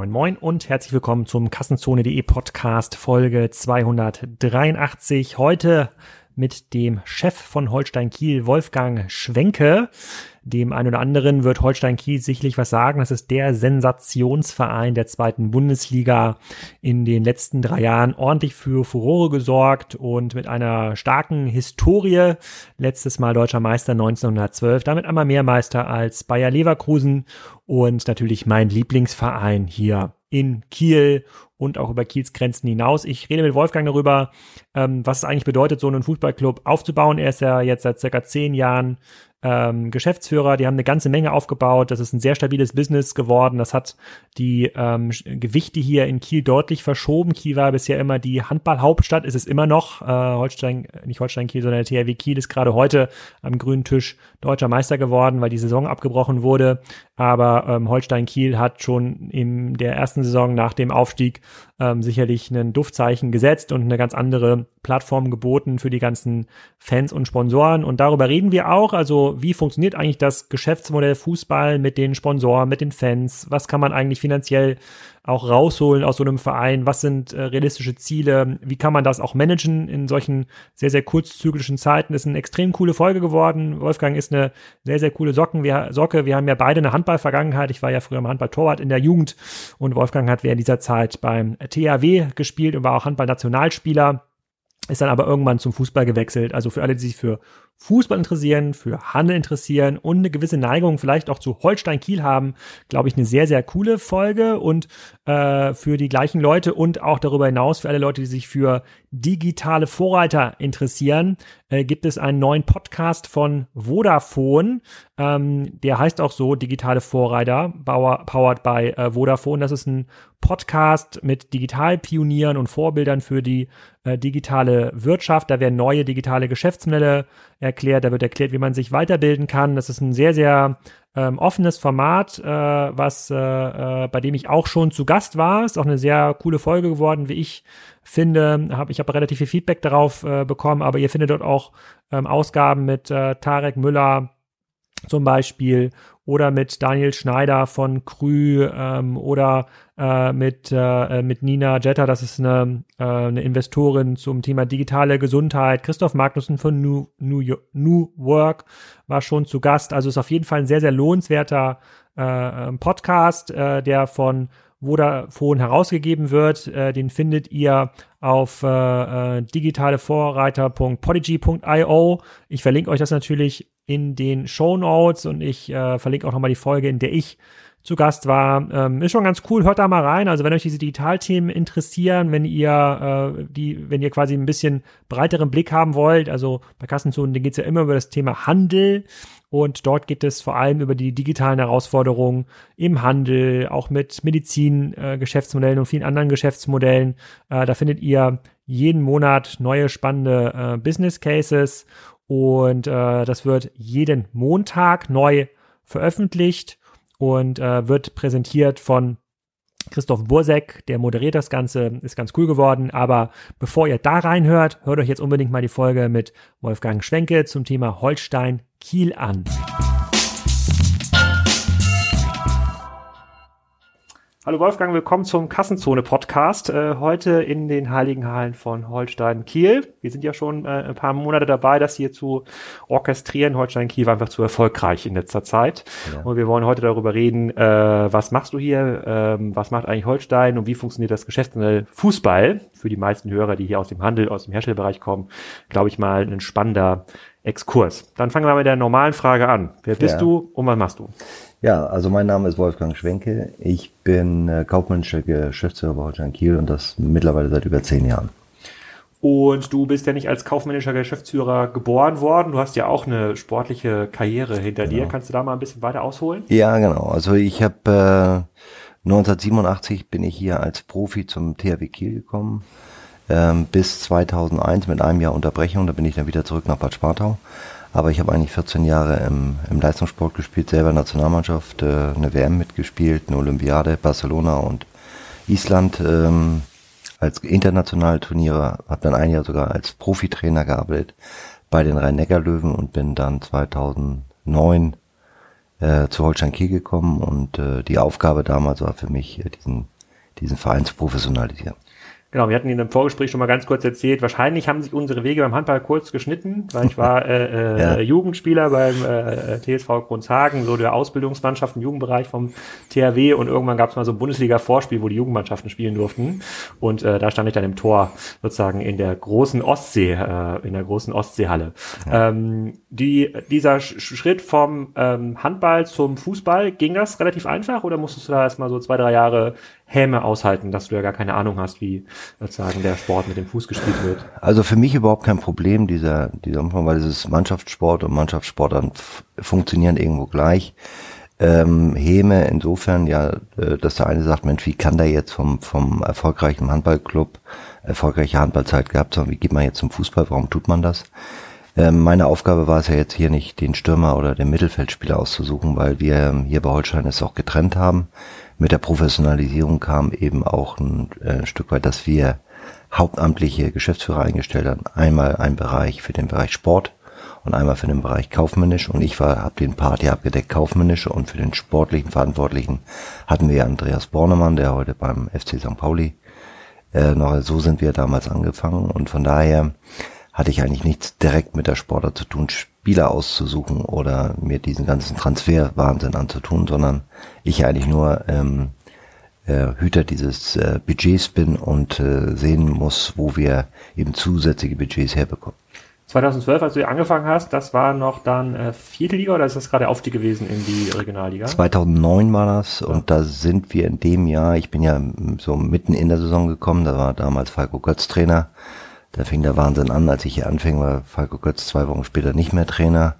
Moin Moin und herzlich willkommen zum Kassenzone.de Podcast Folge 283. Heute mit dem Chef von Holstein Kiel, Wolfgang Schwenke. Dem einen oder anderen wird Holstein Kiel sicherlich was sagen. Das ist der Sensationsverein der zweiten Bundesliga in den letzten drei Jahren ordentlich für Furore gesorgt und mit einer starken Historie. Letztes Mal deutscher Meister 1912, damit einmal mehr Meister als Bayer Leverkusen und natürlich mein Lieblingsverein hier in Kiel und auch über Kiels Grenzen hinaus. Ich rede mit Wolfgang darüber, ähm, was es eigentlich bedeutet, so einen Fußballclub aufzubauen. Er ist ja jetzt seit circa zehn Jahren ähm, Geschäftsführer, die haben eine ganze Menge aufgebaut. Das ist ein sehr stabiles Business geworden. Das hat die ähm, Gewichte hier in Kiel deutlich verschoben. Kiel war bisher immer die Handballhauptstadt, ist es immer noch. Äh, Holstein, nicht Holstein Kiel, sondern der THW Kiel ist gerade heute am grünen Tisch deutscher Meister geworden, weil die Saison abgebrochen wurde. Aber ähm, Holstein Kiel hat schon in der ersten Saison nach dem Aufstieg ähm, sicherlich ein Duftzeichen gesetzt und eine ganz andere Plattform geboten für die ganzen Fans und Sponsoren. Und darüber reden wir auch. Also wie funktioniert eigentlich das Geschäftsmodell Fußball mit den Sponsoren, mit den Fans? Was kann man eigentlich finanziell auch rausholen aus so einem Verein? Was sind äh, realistische Ziele? Wie kann man das auch managen in solchen sehr, sehr kurzzyklischen Zeiten? ist eine extrem coole Folge geworden. Wolfgang ist eine sehr, sehr coole Socken. Wir, Socke. Wir haben ja beide eine Handballvergangenheit. Ich war ja früher im Handball-Torwart in der Jugend und Wolfgang hat während dieser Zeit beim THW gespielt und war auch Handball-Nationalspieler ist dann aber irgendwann zum Fußball gewechselt. Also für alle, die sich für Fußball interessieren, für Handel interessieren und eine gewisse Neigung vielleicht auch zu Holstein Kiel haben, glaube ich, eine sehr, sehr coole Folge und äh, für die gleichen Leute und auch darüber hinaus für alle Leute, die sich für digitale Vorreiter interessieren, äh, gibt es einen neuen Podcast von Vodafone. Ähm, der heißt auch so Digitale Vorreiter, powered by äh, Vodafone. Das ist ein Podcast mit Digitalpionieren und Vorbildern für die äh, digitale Wirtschaft. Da werden neue digitale Geschäftsmodelle erklärt, da wird erklärt, wie man sich weiterbilden kann. Das ist ein sehr, sehr ähm, offenes Format, äh, was äh, äh, bei dem ich auch schon zu Gast war. Ist auch eine sehr coole Folge geworden, wie ich finde. Hab, ich habe relativ viel Feedback darauf äh, bekommen, aber ihr findet dort auch ähm, Ausgaben mit äh, Tarek Müller zum Beispiel oder mit Daniel Schneider von Krü ähm, oder äh, mit, äh, mit Nina Jetta, das ist eine, äh, eine Investorin zum Thema digitale Gesundheit. Christoph Magnussen von New, New, New Work war schon zu Gast. Also ist auf jeden Fall ein sehr, sehr lohnenswerter äh, ähm, Podcast, äh, der von Vodafone herausgegeben wird. Äh, den findet ihr auf äh, äh digitalevorreiter.podigy.io. Ich verlinke euch das natürlich in den Show Notes und ich äh, verlinke auch nochmal die Folge, in der ich zu Gast war. Ähm, ist schon ganz cool, hört da mal rein. Also wenn euch diese Digitalthemen interessieren, wenn ihr äh, die, wenn ihr quasi ein bisschen breiteren Blick haben wollt, also bei Kassenzonen, da geht es ja immer über das Thema Handel und dort geht es vor allem über die digitalen Herausforderungen im Handel, auch mit Medizin-Geschäftsmodellen äh, und vielen anderen Geschäftsmodellen. Äh, da findet ihr jeden Monat neue spannende äh, Business Cases und äh, das wird jeden Montag neu veröffentlicht und äh, wird präsentiert von Christoph Bursek, der moderiert das Ganze, ist ganz cool geworden. Aber bevor ihr da reinhört, hört euch jetzt unbedingt mal die Folge mit Wolfgang Schwenke zum Thema Holstein Kiel an. Hallo Wolfgang, willkommen zum Kassenzone Podcast. Äh, heute in den Heiligen Hallen von Holstein Kiel. Wir sind ja schon äh, ein paar Monate dabei, das hier zu orchestrieren. Holstein Kiel war einfach zu erfolgreich in letzter Zeit. Ja. Und wir wollen heute darüber reden, äh, was machst du hier, ähm, was macht eigentlich Holstein und wie funktioniert das Geschäftsmodell Fußball? Für die meisten Hörer, die hier aus dem Handel, aus dem Herstellerbereich kommen, glaube ich mal ein spannender Exkurs. Dann fangen wir mit der normalen Frage an. Wer bist ja. du und was machst du? Ja, also mein Name ist Wolfgang Schwenke. Ich bin äh, kaufmännischer Geschäftsführer bei Holstein Kiel und das mittlerweile seit über zehn Jahren. Und du bist ja nicht als kaufmännischer Geschäftsführer geboren worden. Du hast ja auch eine sportliche Karriere hinter genau. dir. Kannst du da mal ein bisschen weiter ausholen? Ja, genau. Also ich habe äh, 1987 bin ich hier als Profi zum THW Kiel gekommen. Ähm, bis 2001 mit einem Jahr Unterbrechung. Da bin ich dann wieder zurück nach Bad Spartau. Aber ich habe eigentlich 14 Jahre im, im Leistungssport gespielt, selber Nationalmannschaft, äh, eine WM mitgespielt, eine Olympiade, Barcelona und Island ähm, als internationale Turniere, habe dann ein Jahr sogar als Profitrainer gearbeitet bei den Rhein-Neckar-Löwen und bin dann 2009 äh, zu Holstein Kiel gekommen und äh, die Aufgabe damals war für mich, äh, diesen, diesen Verein zu professionalisieren. Genau, wir hatten Ihnen im Vorgespräch schon mal ganz kurz erzählt, wahrscheinlich haben sich unsere Wege beim Handball kurz geschnitten, weil ich war äh, äh, ja. Jugendspieler beim äh, TSV Grundshagen, so der Ausbildungsmannschaft im Jugendbereich vom THW und irgendwann gab es mal so ein Bundesliga-Vorspiel, wo die Jugendmannschaften spielen durften und äh, da stand ich dann im Tor sozusagen in der großen Ostsee, äh, in der großen Ostseehalle. Ja. Ähm, die, dieser Schritt vom ähm, Handball zum Fußball, ging das relativ einfach oder musstest du da erstmal so zwei, drei Jahre Häme aushalten, dass du ja gar keine Ahnung hast, wie sozusagen der Sport mit dem Fuß gespielt wird. Also für mich überhaupt kein Problem, dieser, dieser Umfang, weil es ist Mannschaftssport und Mannschaftssport dann funktionieren irgendwo gleich. Ähm, Häme insofern, ja, äh, dass der eine sagt, Mensch, wie kann der jetzt vom, vom erfolgreichen Handballclub erfolgreiche Handballzeit gehabt haben, wie geht man jetzt zum Fußball, warum tut man das? Ähm, meine Aufgabe war es ja jetzt hier nicht, den Stürmer oder den Mittelfeldspieler auszusuchen, weil wir hier bei Holstein es auch getrennt haben mit der Professionalisierung kam eben auch ein äh, Stück weit, dass wir hauptamtliche Geschäftsführer eingestellt haben. Einmal ein Bereich für den Bereich Sport und einmal für den Bereich kaufmännisch und ich war habe den Part hier abgedeckt kaufmännische und für den sportlichen Verantwortlichen hatten wir Andreas Bornemann, der heute beim FC St. Pauli äh, noch so sind wir damals angefangen und von daher hatte ich eigentlich nichts direkt mit der Sportler zu tun, Spieler auszusuchen oder mir diesen ganzen Transferwahnsinn anzutun, sondern ich eigentlich nur ähm, äh, Hüter dieses äh, Budgets bin und äh, sehen muss, wo wir eben zusätzliche Budgets herbekommen. 2012, als du angefangen hast, das war noch dann äh, vierte Liga oder ist das gerade Aufstieg gewesen in die Regionalliga? 2009 war das ja. und da sind wir in dem Jahr, ich bin ja so mitten in der Saison gekommen, da war damals Falco Götz Trainer da fing der Wahnsinn an, als ich hier anfing, war Falco Götz zwei Wochen später nicht mehr Trainer.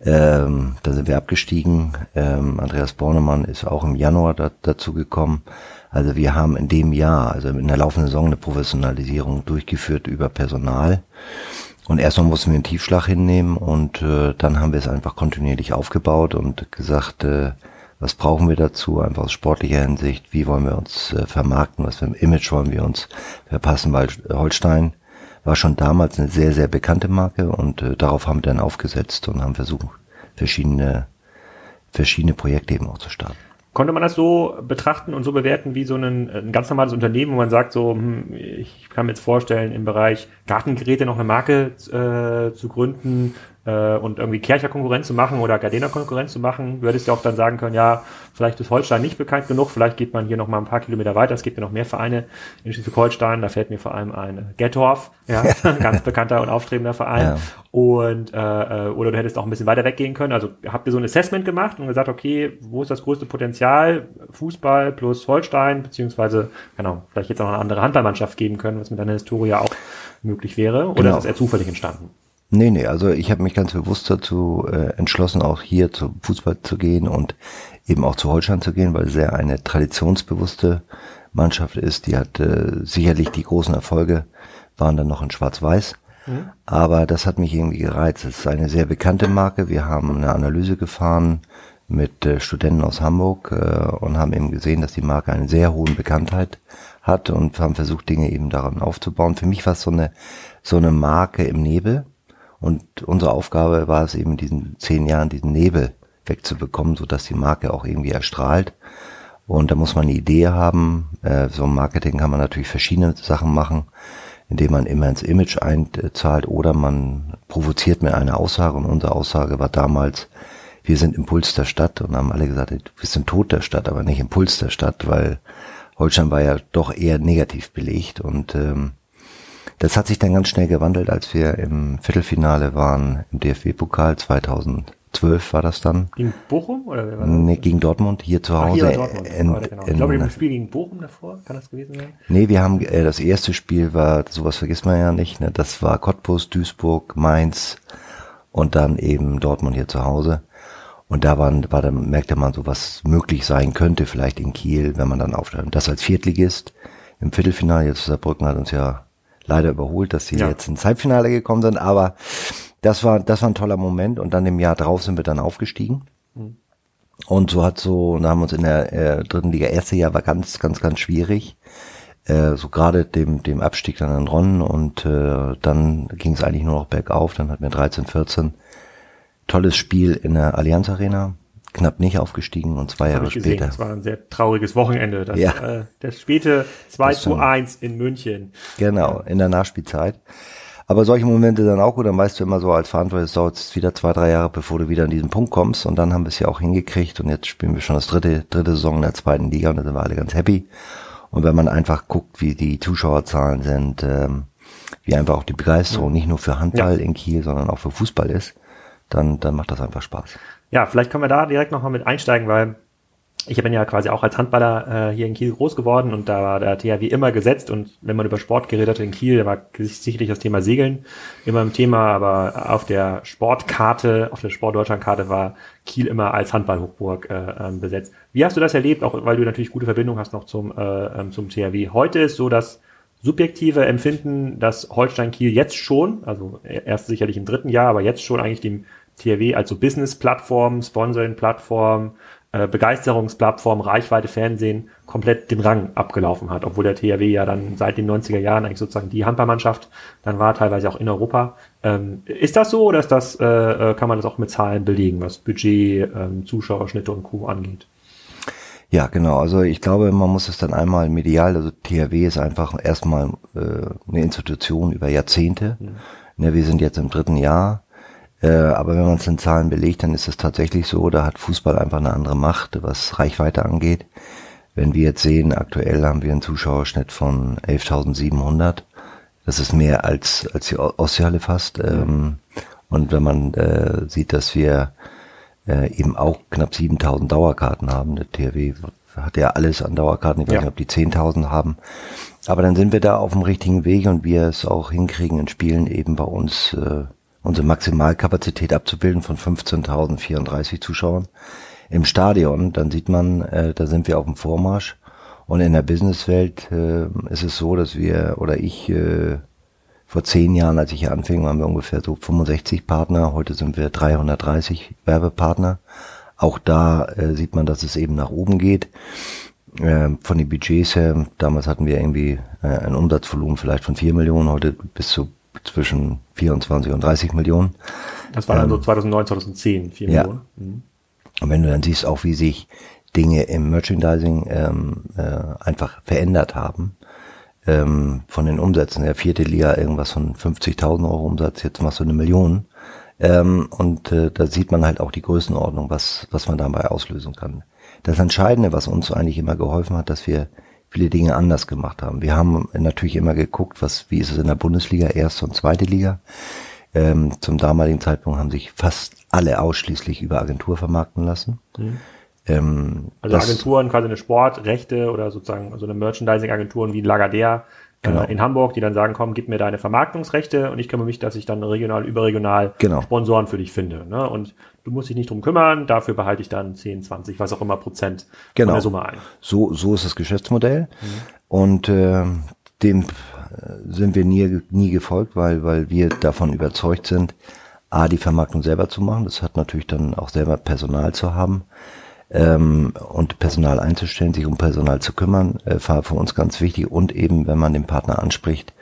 Ähm, da sind wir abgestiegen. Ähm, Andreas Bornemann ist auch im Januar da, dazu gekommen. Also wir haben in dem Jahr, also in der laufenden Saison, eine Professionalisierung durchgeführt über Personal. Und erstmal mussten wir einen Tiefschlag hinnehmen und äh, dann haben wir es einfach kontinuierlich aufgebaut und gesagt, äh, was brauchen wir dazu, einfach aus sportlicher Hinsicht, wie wollen wir uns äh, vermarkten, was für ein Image wollen wir uns verpassen, weil Holstein war schon damals eine sehr, sehr bekannte Marke und äh, darauf haben wir dann aufgesetzt und haben versucht, verschiedene, verschiedene Projekte eben auch zu starten. Konnte man das so betrachten und so bewerten wie so ein, ein ganz normales Unternehmen, wo man sagt, so, hm, ich kann mir jetzt vorstellen, im Bereich Gartengeräte noch eine Marke äh, zu gründen, äh, und irgendwie Kercher Konkurrenz zu machen oder Gardena Konkurrenz zu machen, würdest du auch dann sagen können, ja, vielleicht ist Holstein nicht bekannt genug, vielleicht geht man hier noch mal ein paar Kilometer weiter, es gibt ja noch mehr Vereine in Schleswig-Holstein, da fällt mir vor allem ein Gettorf, ja, ganz bekannter und aufstrebender Verein. Ja. Und äh, äh, oder du hättest auch ein bisschen weiter weggehen können. Also habt ihr so ein Assessment gemacht und gesagt, okay, wo ist das größte Potenzial? Fußball plus Holstein, beziehungsweise, genau, vielleicht jetzt auch eine andere Handballmannschaft geben können, was mit deiner Historie auch möglich wäre. Oder genau. ist es eher zufällig entstanden? Nee, nee, also ich habe mich ganz bewusst dazu äh, entschlossen, auch hier zum Fußball zu gehen und eben auch zu Holstein zu gehen, weil es sehr eine traditionsbewusste Mannschaft ist. Die hat äh, sicherlich die großen Erfolge, waren dann noch in Schwarz-Weiß. Mhm. Aber das hat mich irgendwie gereizt. Es ist eine sehr bekannte Marke. Wir haben eine Analyse gefahren mit äh, Studenten aus Hamburg äh, und haben eben gesehen, dass die Marke eine sehr hohe Bekanntheit hat und haben versucht, Dinge eben daran aufzubauen. Für mich war es so eine, so eine Marke im Nebel und unsere Aufgabe war es eben in diesen zehn Jahren diesen Nebel wegzubekommen, so dass die Marke auch irgendwie erstrahlt. Und da muss man eine Idee haben. Äh, so im Marketing kann man natürlich verschiedene Sachen machen, indem man immer ins Image einzahlt oder man provoziert mit einer Aussage. Und unsere Aussage war damals, wir sind Impuls der Stadt und haben alle gesagt, wir sind Tod der Stadt, aber nicht Impuls der Stadt, weil Holstein war ja doch eher negativ belegt und ähm, das hat sich dann ganz schnell gewandelt, als wir im Viertelfinale waren im DFB-Pokal 2012 war das dann. Gegen Bochum oder wer war das? Nee, gegen Dortmund hier zu Hause. Ach, hier Dortmund. In, genau. Ich glaube, im Spiel gegen Bochum davor, kann das gewesen sein? Nee, wir haben äh, das erste Spiel war, sowas vergisst man ja nicht, ne? Das war Cottbus, Duisburg, Mainz und dann eben Dortmund hier zu Hause. Und da waren, war dann merkte man so, was möglich sein könnte, vielleicht in Kiel, wenn man dann aufsteigt. Das als Viertligist im Viertelfinale, jetzt Saarbrücken hat uns ja leider überholt, dass sie ja. jetzt ins Halbfinale gekommen sind, aber das war, das war ein toller Moment und dann im Jahr drauf sind wir dann aufgestiegen. Mhm. Und so hat so, da haben wir uns in der äh, dritten Liga, erste Jahr war ganz, ganz, ganz schwierig. Äh, so gerade dem, dem Abstieg dann an Ron und äh, dann ging es eigentlich nur noch bergauf. Dann hatten wir 13, 14 tolles Spiel in der Allianz Arena. Knapp nicht aufgestiegen und zwei das Jahre später. Das war ein sehr trauriges Wochenende. Das, ja. äh, das späte 2 das zu 1 in München. Genau, in der Nachspielzeit. Aber solche Momente dann auch gut, dann weißt du immer so als Verantwortlicher, es dauert wieder zwei, drei Jahre, bevor du wieder an diesen Punkt kommst. Und dann haben wir es ja auch hingekriegt und jetzt spielen wir schon das dritte, dritte Saison in der zweiten Liga und da sind wir alle ganz happy. Und wenn man einfach guckt, wie die Zuschauerzahlen sind, ähm, wie einfach auch die Begeisterung nicht nur für Handball ja. in Kiel, sondern auch für Fußball ist, dann, dann macht das einfach Spaß. Ja, vielleicht können wir da direkt nochmal mit einsteigen, weil ich bin ja quasi auch als Handballer äh, hier in Kiel groß geworden und da war der THW immer gesetzt und wenn man über Sport geredet hat in Kiel, da war sicherlich das Thema Segeln immer ein Thema, aber auf der Sportkarte, auf der Sportdeutschlandkarte war Kiel immer als Handballhochburg äh, ähm, besetzt. Wie hast du das erlebt, auch weil du natürlich gute Verbindung hast noch zum, äh, ähm, zum THW? Heute ist so das subjektive Empfinden, dass Holstein Kiel jetzt schon, also erst sicherlich im dritten Jahr, aber jetzt schon eigentlich dem THW als so Business-Plattform, Sponsoring-Plattform, äh, Begeisterungsplattform, Reichweite, Fernsehen komplett den Rang abgelaufen hat, obwohl der THW ja dann seit den 90er Jahren eigentlich sozusagen die Handballmannschaft dann war, teilweise auch in Europa. Ähm, ist das so oder ist das, äh, äh, kann man das auch mit Zahlen belegen, was Budget, ähm, Zuschauerschnitte und Co. angeht? Ja, genau. Also ich glaube, man muss es dann einmal medial, also THW ist einfach erstmal äh, eine Institution über Jahrzehnte. Mhm. Ne, wir sind jetzt im dritten Jahr. Äh, aber wenn man es in Zahlen belegt, dann ist es tatsächlich so, da hat Fußball einfach eine andere Macht, was Reichweite angeht. Wenn wir jetzt sehen, aktuell haben wir einen Zuschauerschnitt von 11.700. Das ist mehr als, als die Ostseehalle fast. Ähm, und wenn man äh, sieht, dass wir äh, eben auch knapp 7.000 Dauerkarten haben, der THW hat ja alles an Dauerkarten, ich weiß ja. nicht, ob die 10.000 haben. Aber dann sind wir da auf dem richtigen Weg und wir es auch hinkriegen in Spielen eben bei uns äh, unsere Maximalkapazität abzubilden von 15.034 Zuschauern im Stadion, dann sieht man, äh, da sind wir auf dem Vormarsch. Und in der Businesswelt äh, ist es so, dass wir oder ich äh, vor zehn Jahren, als ich hier anfing, waren wir ungefähr so 65 Partner. Heute sind wir 330 Werbepartner. Auch da äh, sieht man, dass es eben nach oben geht. Äh, von den Budgets her, damals hatten wir irgendwie äh, ein Umsatzvolumen vielleicht von vier Millionen, heute bis zu zwischen 24 und 30 Millionen. Das war dann so 2009, 2010, 4 ja. Millionen. Mhm. Und wenn du dann siehst, auch wie sich Dinge im Merchandising ähm, äh, einfach verändert haben, ähm, von den Umsätzen, der vierte Liga irgendwas von 50.000 Euro Umsatz, jetzt machst du eine Million. Ähm, und äh, da sieht man halt auch die Größenordnung, was, was man dabei auslösen kann. Das Entscheidende, was uns eigentlich immer geholfen hat, dass wir viele Dinge anders gemacht haben. Wir haben natürlich immer geguckt, was, wie ist es in der Bundesliga, erste und zweite Liga. Ähm, zum damaligen Zeitpunkt haben sich fast alle ausschließlich über Agentur vermarkten lassen. Mhm. Ähm, also Agenturen, quasi eine Sportrechte oder sozusagen so eine Merchandising-Agenturen wie Lagardère genau. äh, in Hamburg, die dann sagen, komm, gib mir deine Vermarktungsrechte und ich kümmere mich, dass ich dann regional, überregional genau. Sponsoren für dich finde. Ne? Und du musst dich nicht drum kümmern, dafür behalte ich dann 10, 20, was auch immer Prozent genau. von der Summe ein. So, so ist das Geschäftsmodell. Mhm. Und äh, dem äh, sind wir nie, nie gefolgt, weil, weil wir davon überzeugt sind, A, die Vermarktung selber zu machen. Das hat natürlich dann auch selber Personal zu haben ähm, und Personal einzustellen, sich um Personal zu kümmern, äh, war für uns ganz wichtig und eben, wenn man den Partner anspricht,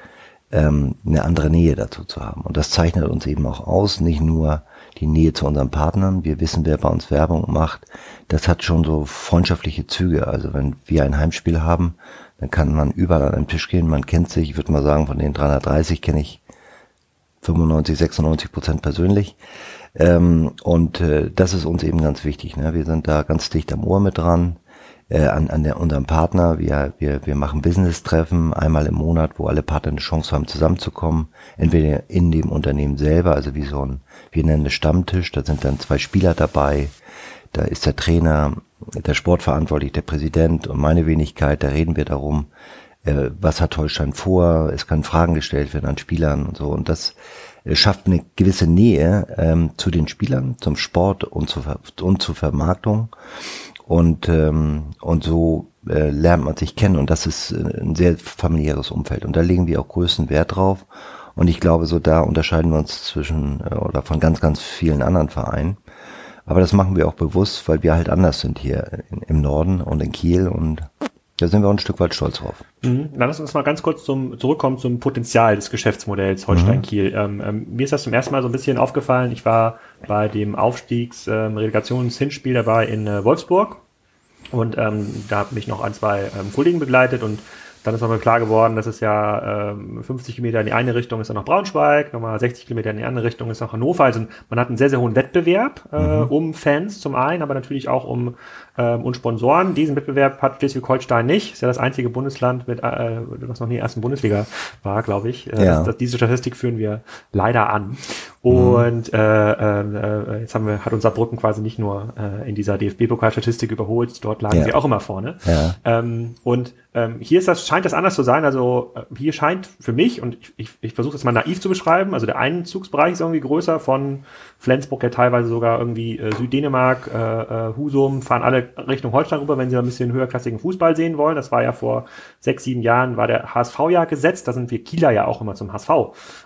ähm, eine andere Nähe dazu zu haben. Und das zeichnet uns eben auch aus, nicht nur die Nähe zu unseren Partnern, wir wissen, wer bei uns Werbung macht, das hat schon so freundschaftliche Züge. Also wenn wir ein Heimspiel haben, dann kann man überall an einen Tisch gehen, man kennt sich, ich würde mal sagen, von den 330 kenne ich 95, 96 Prozent persönlich. Ähm, und äh, das ist uns eben ganz wichtig. Ne? Wir sind da ganz dicht am Ohr mit dran, äh, an, an der, unserem Partner. Wir, wir, wir machen Business-Treffen einmal im Monat, wo alle Partner eine Chance haben, zusammenzukommen. Entweder in dem Unternehmen selber, also wie so ein, wir nennen es Stammtisch, da sind dann zwei Spieler dabei, da ist der Trainer, der Sportverantwortliche, der Präsident und meine Wenigkeit, da reden wir darum, äh, was hat Holstein vor, es können Fragen gestellt werden an Spielern und so. Und das schafft eine gewisse Nähe ähm, zu den Spielern, zum Sport und zur, und zur Vermarktung. Und, ähm, und so äh, lernt man sich kennen und das ist äh, ein sehr familiäres Umfeld. Und da legen wir auch größten Wert drauf. Und ich glaube, so da unterscheiden wir uns zwischen äh, oder von ganz, ganz vielen anderen Vereinen. Aber das machen wir auch bewusst, weil wir halt anders sind hier in, im Norden und in Kiel und da sind wir auch ein Stück weit stolz drauf. Mhm. Dann lass uns mal ganz kurz zum, zurückkommen zum Potenzial des Geschäftsmodells Holstein-Kiel. Mhm. Ähm, ähm, mir ist das zum ersten Mal so ein bisschen aufgefallen. Ich war bei dem Aufstiegs-Relegations-Hinspiel ähm, dabei in äh, Wolfsburg und ähm, da habe mich noch ein, zwei ähm, Kollegen begleitet und dann ist nochmal klar geworden, dass es ja ähm, 50 Kilometer in die eine Richtung ist dann noch Braunschweig, nochmal 60 Kilometer in die andere Richtung ist noch Hannover. Also man hat einen sehr, sehr hohen Wettbewerb äh, mhm. um Fans zum einen, aber natürlich auch um ähm, und Sponsoren. Diesen Wettbewerb hat Schleswig-Holstein nicht. Ist ja das einzige Bundesland, mit, äh, was noch nie ersten Bundesliga war, glaube ich. Äh, ja. das, das, diese Statistik führen wir leider an. Und mhm. äh, äh, jetzt haben wir, hat unser Brücken quasi nicht nur äh, in dieser DFB-Pokalstatistik überholt, dort lagen ja. sie auch immer vorne. Ja. Ähm, und ähm, hier ist das, scheint das anders zu sein. Also äh, hier scheint für mich, und ich, ich, ich versuche das mal naiv zu beschreiben, also der Einzugsbereich ist irgendwie größer von Flensburg ja teilweise sogar irgendwie äh, Süddänemark, äh, äh, Husum, fahren alle Richtung Holstein rüber, wenn sie ein bisschen höherklassigen Fußball sehen wollen. Das war ja vor sechs, sieben Jahren, war der HSV ja gesetzt. Da sind wir Kieler ja auch immer zum HSV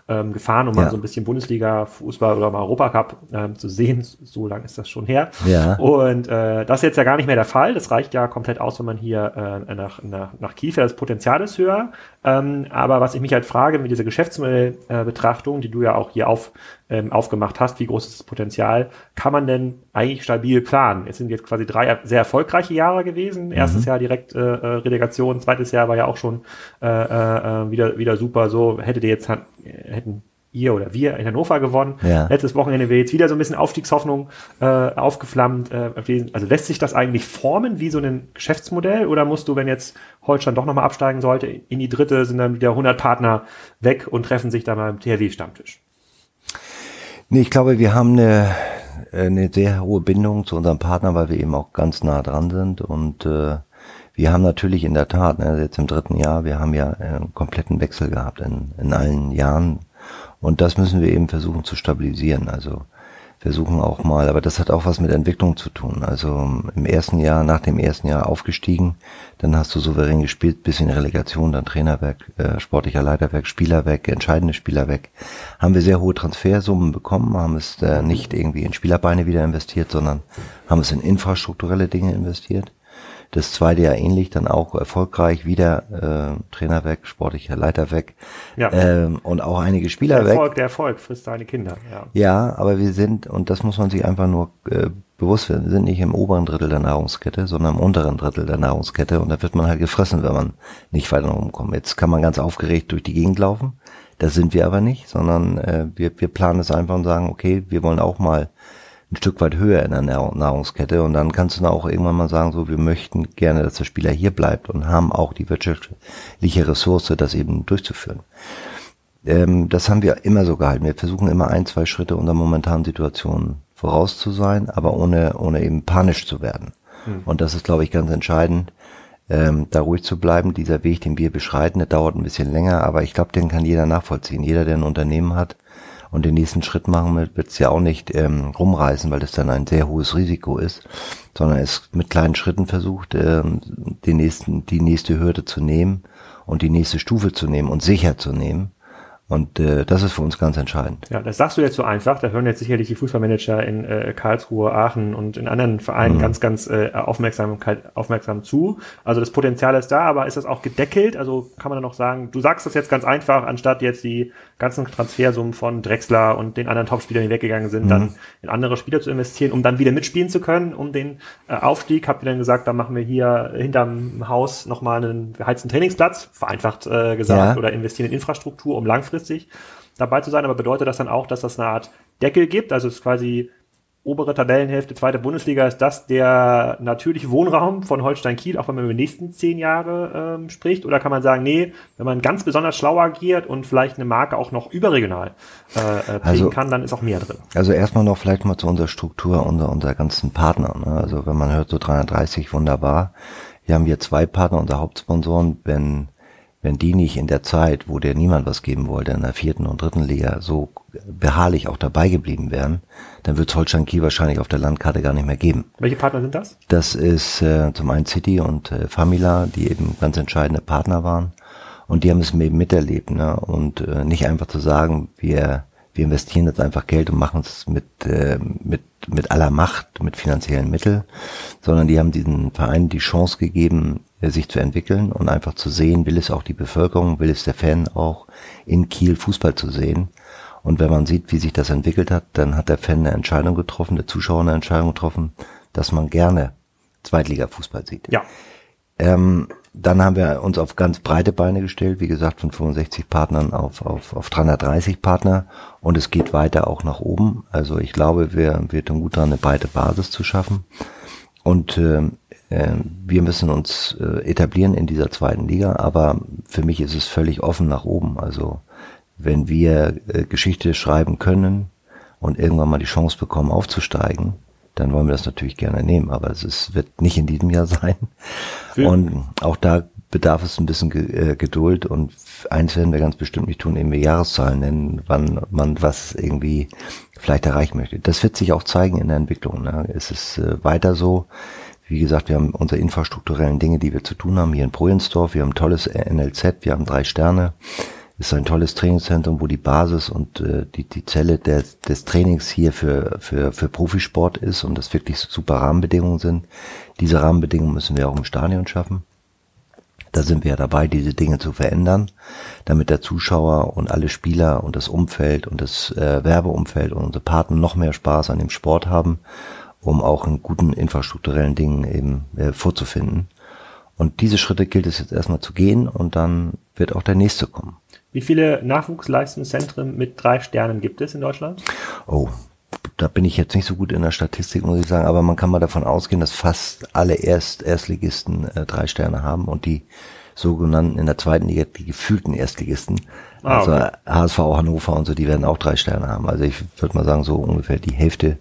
ähm, gefahren, um ja. mal so ein bisschen Bundesliga-Fußball oder mal Europacup ähm, zu sehen. So lang ist das schon her. Ja. Und äh, das ist jetzt ja gar nicht mehr der Fall. Das reicht ja komplett aus, wenn man hier äh, nach, nach, nach Kiefer, das Potenzial ist höher. Ähm, aber was ich mich halt frage mit dieser Geschäftsmodellbetrachtung, äh, die du ja auch hier auf ähm, aufgemacht hast, wie groß ist das Potenzial, kann man denn eigentlich stabil planen? Es sind jetzt quasi drei sehr erfolgreiche Jahre gewesen. Erstes mhm. Jahr direkt äh, äh, Relegation, zweites Jahr war ja auch schon äh, äh, wieder, wieder super. So hättet ihr jetzt hätten ihr oder wir in Hannover gewonnen. Ja. Letztes Wochenende wäre jetzt wieder so ein bisschen Aufstiegshoffnung äh, aufgeflammt. Äh, also lässt sich das eigentlich formen wie so ein Geschäftsmodell oder musst du, wenn jetzt Holstein doch nochmal absteigen sollte, in die dritte sind dann wieder 100 Partner weg und treffen sich dann beim THW-Stammtisch? Nee, ich glaube, wir haben eine, eine sehr hohe Bindung zu unserem Partner, weil wir eben auch ganz nah dran sind und äh, wir haben natürlich in der Tat, ne, jetzt im dritten Jahr, wir haben ja einen kompletten Wechsel gehabt in, in allen Jahren und das müssen wir eben versuchen zu stabilisieren. Also versuchen auch mal, aber das hat auch was mit Entwicklung zu tun. Also im ersten Jahr, nach dem ersten Jahr aufgestiegen, dann hast du souverän gespielt, bisschen Relegation, dann Trainer weg, äh, sportlicher Leiter weg, Spieler weg, entscheidende Spieler weg. Haben wir sehr hohe Transfersummen bekommen, haben es äh, nicht irgendwie in Spielerbeine wieder investiert, sondern haben es in infrastrukturelle Dinge investiert. Das zweite Jahr ähnlich, dann auch erfolgreich, wieder äh, Trainer weg, sportlicher Leiter weg ja. ähm, und auch einige Spieler der Erfolg, weg. Der Erfolg frisst seine Kinder. Ja. ja, aber wir sind, und das muss man sich einfach nur äh, bewusst werden, wir sind nicht im oberen Drittel der Nahrungskette, sondern im unteren Drittel der Nahrungskette und da wird man halt gefressen, wenn man nicht weiter rumkommt. Jetzt kann man ganz aufgeregt durch die Gegend laufen, das sind wir aber nicht, sondern äh, wir, wir planen es einfach und sagen, okay, wir wollen auch mal ein Stück weit höher in der Nahrungskette und dann kannst du dann auch irgendwann mal sagen, so wir möchten gerne, dass der Spieler hier bleibt und haben auch die wirtschaftliche Ressource, das eben durchzuführen. Ähm, das haben wir immer so gehalten. Wir versuchen immer ein, zwei Schritte unserer momentanen Situation voraus zu sein, aber ohne, ohne eben panisch zu werden. Mhm. Und das ist, glaube ich, ganz entscheidend, ähm, da ruhig zu bleiben. Dieser Weg, den wir beschreiten, der dauert ein bisschen länger, aber ich glaube, den kann jeder nachvollziehen. Jeder, der ein Unternehmen hat, und den nächsten Schritt machen will, wird ja auch nicht ähm, rumreißen, weil das dann ein sehr hohes Risiko ist, sondern es mit kleinen Schritten versucht, ähm, den nächsten, die nächste Hürde zu nehmen und die nächste Stufe zu nehmen und sicher zu nehmen und äh, das ist für uns ganz entscheidend. Ja, das sagst du jetzt so einfach. Da hören jetzt sicherlich die Fußballmanager in äh, Karlsruhe, Aachen und in anderen Vereinen mhm. ganz, ganz äh, aufmerksam, aufmerksam zu. Also das Potenzial ist da, aber ist das auch gedeckelt? Also kann man dann noch sagen, du sagst das jetzt ganz einfach, anstatt jetzt die ganzen Transfersummen von Drexler und den anderen Topspielern, die weggegangen sind, mhm. dann in andere Spieler zu investieren, um dann wieder mitspielen zu können, um den äh, Aufstieg. Habt ihr dann gesagt, dann machen wir hier hinterm Haus nochmal einen beheizten Trainingsplatz, vereinfacht äh, gesagt, ja. oder investieren in Infrastruktur, um langfristig langfristig dabei zu sein, aber bedeutet das dann auch, dass das eine Art Deckel gibt, also es ist quasi obere Tabellenhälfte, zweite Bundesliga, ist das der natürliche Wohnraum von Holstein Kiel, auch wenn man über die nächsten zehn Jahre ähm, spricht? Oder kann man sagen, nee, wenn man ganz besonders schlau agiert und vielleicht eine Marke auch noch überregional äh, äh also, kann, dann ist auch mehr drin? Also erstmal noch vielleicht mal zu unserer Struktur, unserer, unserer ganzen Partner. Ne? Also wenn man hört so 330, wunderbar. Wir haben hier zwei Partner, unsere Hauptsponsoren, wenn wenn die nicht in der Zeit, wo der niemand was geben wollte, in der vierten und dritten Liga so beharrlich auch dabei geblieben wären, dann wird es Holstein Kiel wahrscheinlich auf der Landkarte gar nicht mehr geben. Welche Partner sind das? Das ist äh, zum einen City und äh, Famila, die eben ganz entscheidende Partner waren. Und die haben es eben miterlebt. Ne? Und äh, nicht einfach zu sagen, wir, wir investieren jetzt einfach Geld und machen es mit, äh, mit, mit aller Macht, mit finanziellen Mitteln, sondern die haben diesen Verein die Chance gegeben, sich zu entwickeln und einfach zu sehen, will es auch die Bevölkerung, will es der Fan auch in Kiel Fußball zu sehen. Und wenn man sieht, wie sich das entwickelt hat, dann hat der Fan eine Entscheidung getroffen, der Zuschauer eine Entscheidung getroffen, dass man gerne Zweitliga-Fußball sieht. Ja. Ähm, dann haben wir uns auf ganz breite Beine gestellt, wie gesagt, von 65 Partnern auf, auf, auf 330 Partner und es geht weiter auch nach oben. Also ich glaube, wir, wir tun gut daran, eine breite Basis zu schaffen. Und äh, äh, wir müssen uns äh, etablieren in dieser zweiten Liga, aber für mich ist es völlig offen nach oben. Also wenn wir äh, Geschichte schreiben können und irgendwann mal die Chance bekommen aufzusteigen, dann wollen wir das natürlich gerne nehmen, aber es ist, wird nicht in diesem Jahr sein. Ja. Und auch da bedarf es ein bisschen äh, Geduld und eins werden wir ganz bestimmt nicht tun, eben Jahreszahlen nennen, wann man was irgendwie vielleicht erreichen möchte. Das wird sich auch zeigen in der Entwicklung. Ne? Es ist äh, weiter so. Wie gesagt, wir haben unsere infrastrukturellen Dinge, die wir zu tun haben, hier in Projensdorf. Wir haben ein tolles NLZ, wir haben drei Sterne ist ein tolles Trainingszentrum, wo die Basis und äh, die, die Zelle des, des Trainings hier für, für, für Profisport ist und das wirklich super Rahmenbedingungen sind. Diese Rahmenbedingungen müssen wir auch im Stadion schaffen. Da sind wir ja dabei, diese Dinge zu verändern, damit der Zuschauer und alle Spieler und das Umfeld und das äh, Werbeumfeld und unsere Partner noch mehr Spaß an dem Sport haben, um auch in guten infrastrukturellen Dingen eben äh, vorzufinden. Und diese Schritte gilt es jetzt erstmal zu gehen und dann wird auch der nächste kommen. Wie viele Nachwuchsleistungszentren mit drei Sternen gibt es in Deutschland? Oh, da bin ich jetzt nicht so gut in der Statistik, muss ich sagen, aber man kann mal davon ausgehen, dass fast alle Erst Erstligisten äh, drei Sterne haben und die sogenannten in der zweiten Liga die gefühlten Erstligisten, ah, also okay. HSV Hannover und so, die werden auch drei Sterne haben. Also ich würde mal sagen, so ungefähr die Hälfte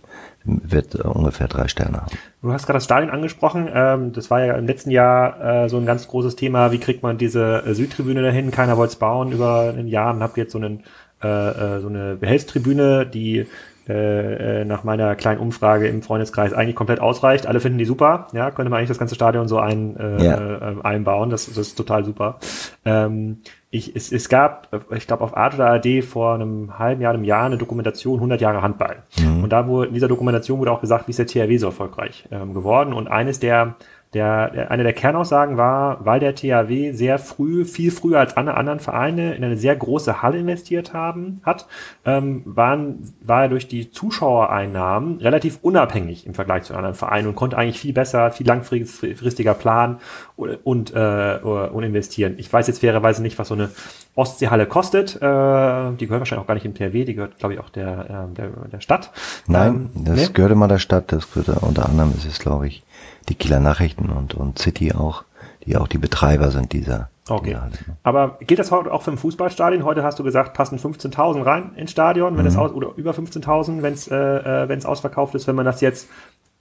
wird äh, ungefähr drei Sterne haben. Du hast gerade das Stadion angesprochen. Ähm, das war ja im letzten Jahr äh, so ein ganz großes Thema. Wie kriegt man diese äh, Südtribüne dahin? Keiner wollte es bauen über ein Jahr und habt jetzt so, einen, so eine Behelfstribüne, die nach meiner kleinen Umfrage im Freundeskreis eigentlich komplett ausreicht. Alle finden die super. Ja, könnte man eigentlich das ganze Stadion so ein, äh, ja. einbauen. Das, das ist total super. Ähm, ich, es, es gab, ich glaube, auf Art oder AD vor einem halben Jahr, einem Jahr eine Dokumentation 100 Jahre Handball. Mhm. Und da wurde, in dieser Dokumentation wurde auch gesagt, wie ist der THW so erfolgreich ähm, geworden. Und eines der der, eine der Kernaussagen war, weil der THW sehr früh, viel früher als alle anderen Vereine in eine sehr große Halle investiert haben, hat, ähm, waren, war er durch die Zuschauereinnahmen relativ unabhängig im Vergleich zu anderen Vereinen und konnte eigentlich viel besser, viel langfristiger planen und, und, äh, und investieren. Ich weiß jetzt fairerweise nicht, was so eine Ostseehalle kostet. Äh, die gehört wahrscheinlich auch gar nicht im THW, die gehört, glaube ich, auch der, äh, der, der Stadt. Nein, ähm, das nee? gehörte mal der Stadt, das gehörte unter anderem ist es, glaube ich, die Kieler Nachrichten und, und City auch, die auch die Betreiber sind dieser. Okay. Dieser Aber gilt das heute auch für ein Fußballstadion? Heute hast du gesagt, passen 15.000 rein ins Stadion, wenn mhm. es aus, oder über 15.000, wenn es äh, wenn es ausverkauft ist. Wenn man das jetzt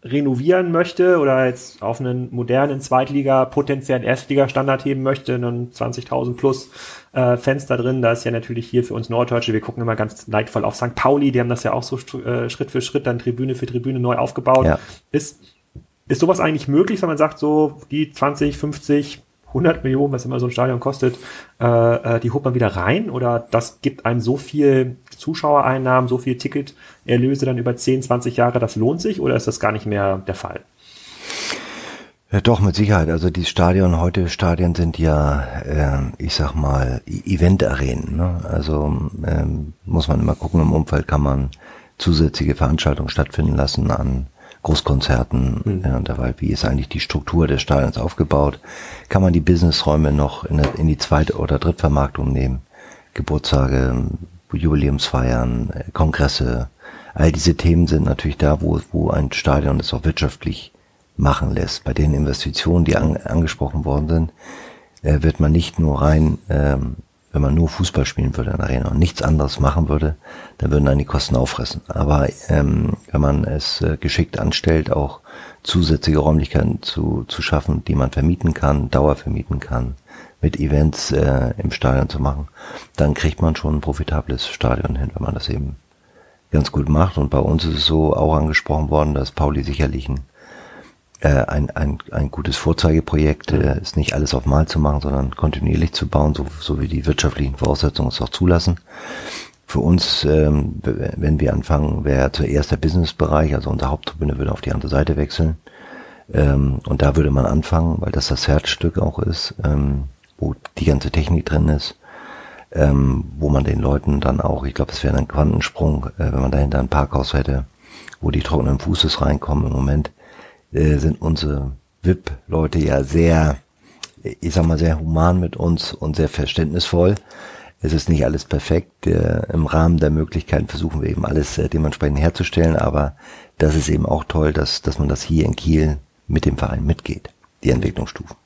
renovieren möchte oder jetzt auf einen modernen Zweitliga, potenziellen Erstliga-Standard heben möchte, dann 20.000 plus äh, Fenster drin. Da ist ja natürlich hier für uns Norddeutsche, wir gucken immer ganz neidvoll auf St. Pauli, die haben das ja auch so äh, Schritt für Schritt dann Tribüne für Tribüne neu aufgebaut. Ja. Ist ist sowas eigentlich möglich, wenn man sagt, so die 20, 50, 100 Millionen, was immer so ein Stadion kostet, äh, äh, die holt man wieder rein? Oder das gibt einem so viel Zuschauereinnahmen, so viel Ticketerlöse dann über 10, 20 Jahre, das lohnt sich? Oder ist das gar nicht mehr der Fall? Ja, doch, mit Sicherheit. Also die Stadion, heute Stadien sind ja, äh, ich sag mal, Event-Arenen. Ne? Also ähm, muss man immer gucken, im Umfeld kann man zusätzliche Veranstaltungen stattfinden lassen an Großkonzerten mhm. ja, dabei, wie ist eigentlich die Struktur des Stadions aufgebaut? Kann man die Businessräume noch in, in die zweite oder Drittvermarktung nehmen? Geburtstage, Jubiläumsfeiern, Kongresse, all diese Themen sind natürlich da, wo, wo ein Stadion es auch wirtschaftlich machen lässt. Bei den Investitionen, die an, angesprochen worden sind, äh, wird man nicht nur rein ähm, wenn man nur Fußball spielen würde in der Arena und nichts anderes machen würde, dann würden dann die Kosten auffressen. Aber ähm, wenn man es äh, geschickt anstellt, auch zusätzliche Räumlichkeiten zu, zu schaffen, die man vermieten kann, Dauer vermieten kann, mit Events äh, im Stadion zu machen, dann kriegt man schon ein profitables Stadion hin, wenn man das eben ganz gut macht. Und bei uns ist es so auch angesprochen worden, dass Pauli sicherlich ein äh, ein, ein, ein gutes Vorzeigeprojekt äh, ist nicht alles auf Mal zu machen, sondern kontinuierlich zu bauen, so, so wie die wirtschaftlichen Voraussetzungen es auch zulassen. Für uns, ähm, wenn wir anfangen, wäre zuerst der Businessbereich, also unser Haupttribüne würde auf die andere Seite wechseln. Ähm, und da würde man anfangen, weil das das Herzstück auch ist, ähm, wo die ganze Technik drin ist, ähm, wo man den Leuten dann auch, ich glaube, es wäre ein Quantensprung, äh, wenn man dahinter ein Parkhaus hätte, wo die trockenen Fußes reinkommen. Im Moment äh, sind unsere VIP-Leute ja sehr, ich sag mal, sehr human mit uns und sehr verständnisvoll. Es ist nicht alles perfekt. Äh, Im Rahmen der Möglichkeiten versuchen wir eben alles äh, dementsprechend herzustellen, aber das ist eben auch toll, dass, dass man das hier in Kiel mit dem Verein mitgeht, die Entwicklungsstufen.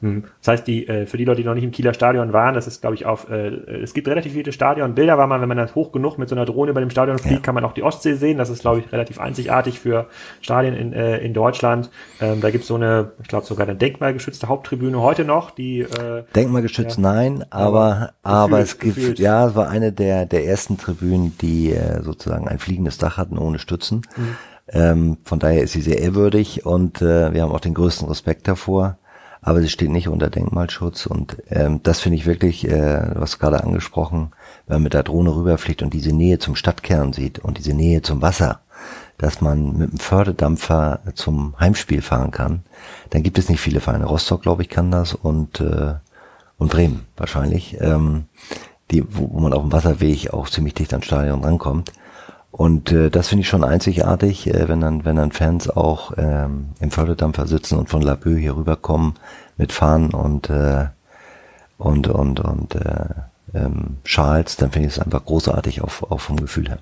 Hm. Das heißt, die, äh, für die Leute, die noch nicht im Kieler Stadion waren, das ist, glaube ich, auf, äh, es gibt relativ viele Stadionbilder, weil man, wenn man das hoch genug mit so einer Drohne über dem Stadion fliegt, ja. kann man auch die Ostsee sehen. Das ist, glaube ich, relativ einzigartig für Stadien in, äh, in Deutschland. Ähm, da gibt es so eine, ich glaube, sogar eine denkmalgeschützte Haupttribüne heute noch, die Denkmalgeschützt ja, nein, aber, aber, es gibt, gefühlt. ja, es war eine der, der ersten Tribünen, die sozusagen ein fliegendes Dach hatten ohne Stützen. Mhm. Ähm, von daher ist sie sehr ehrwürdig und äh, wir haben auch den größten Respekt davor aber sie steht nicht unter Denkmalschutz und ähm, das finde ich wirklich, äh, hast gerade angesprochen, wenn man mit der Drohne rüberfliegt und diese Nähe zum Stadtkern sieht und diese Nähe zum Wasser, dass man mit dem Förderdampfer zum Heimspiel fahren kann, dann gibt es nicht viele Vereine. Rostock, glaube ich, kann das und äh, und Bremen wahrscheinlich, ähm, die, wo, wo man auf dem Wasserweg auch ziemlich dicht ans Stadion rankommt. Und äh, das finde ich schon einzigartig, äh, wenn dann, wenn dann Fans auch ähm, im Förderdampfer sitzen und von Labö hier rüberkommen mit Fahnen und äh, und und und äh, ähm, Schals, dann finde ich es einfach großartig auf, auf vom Gefühl her.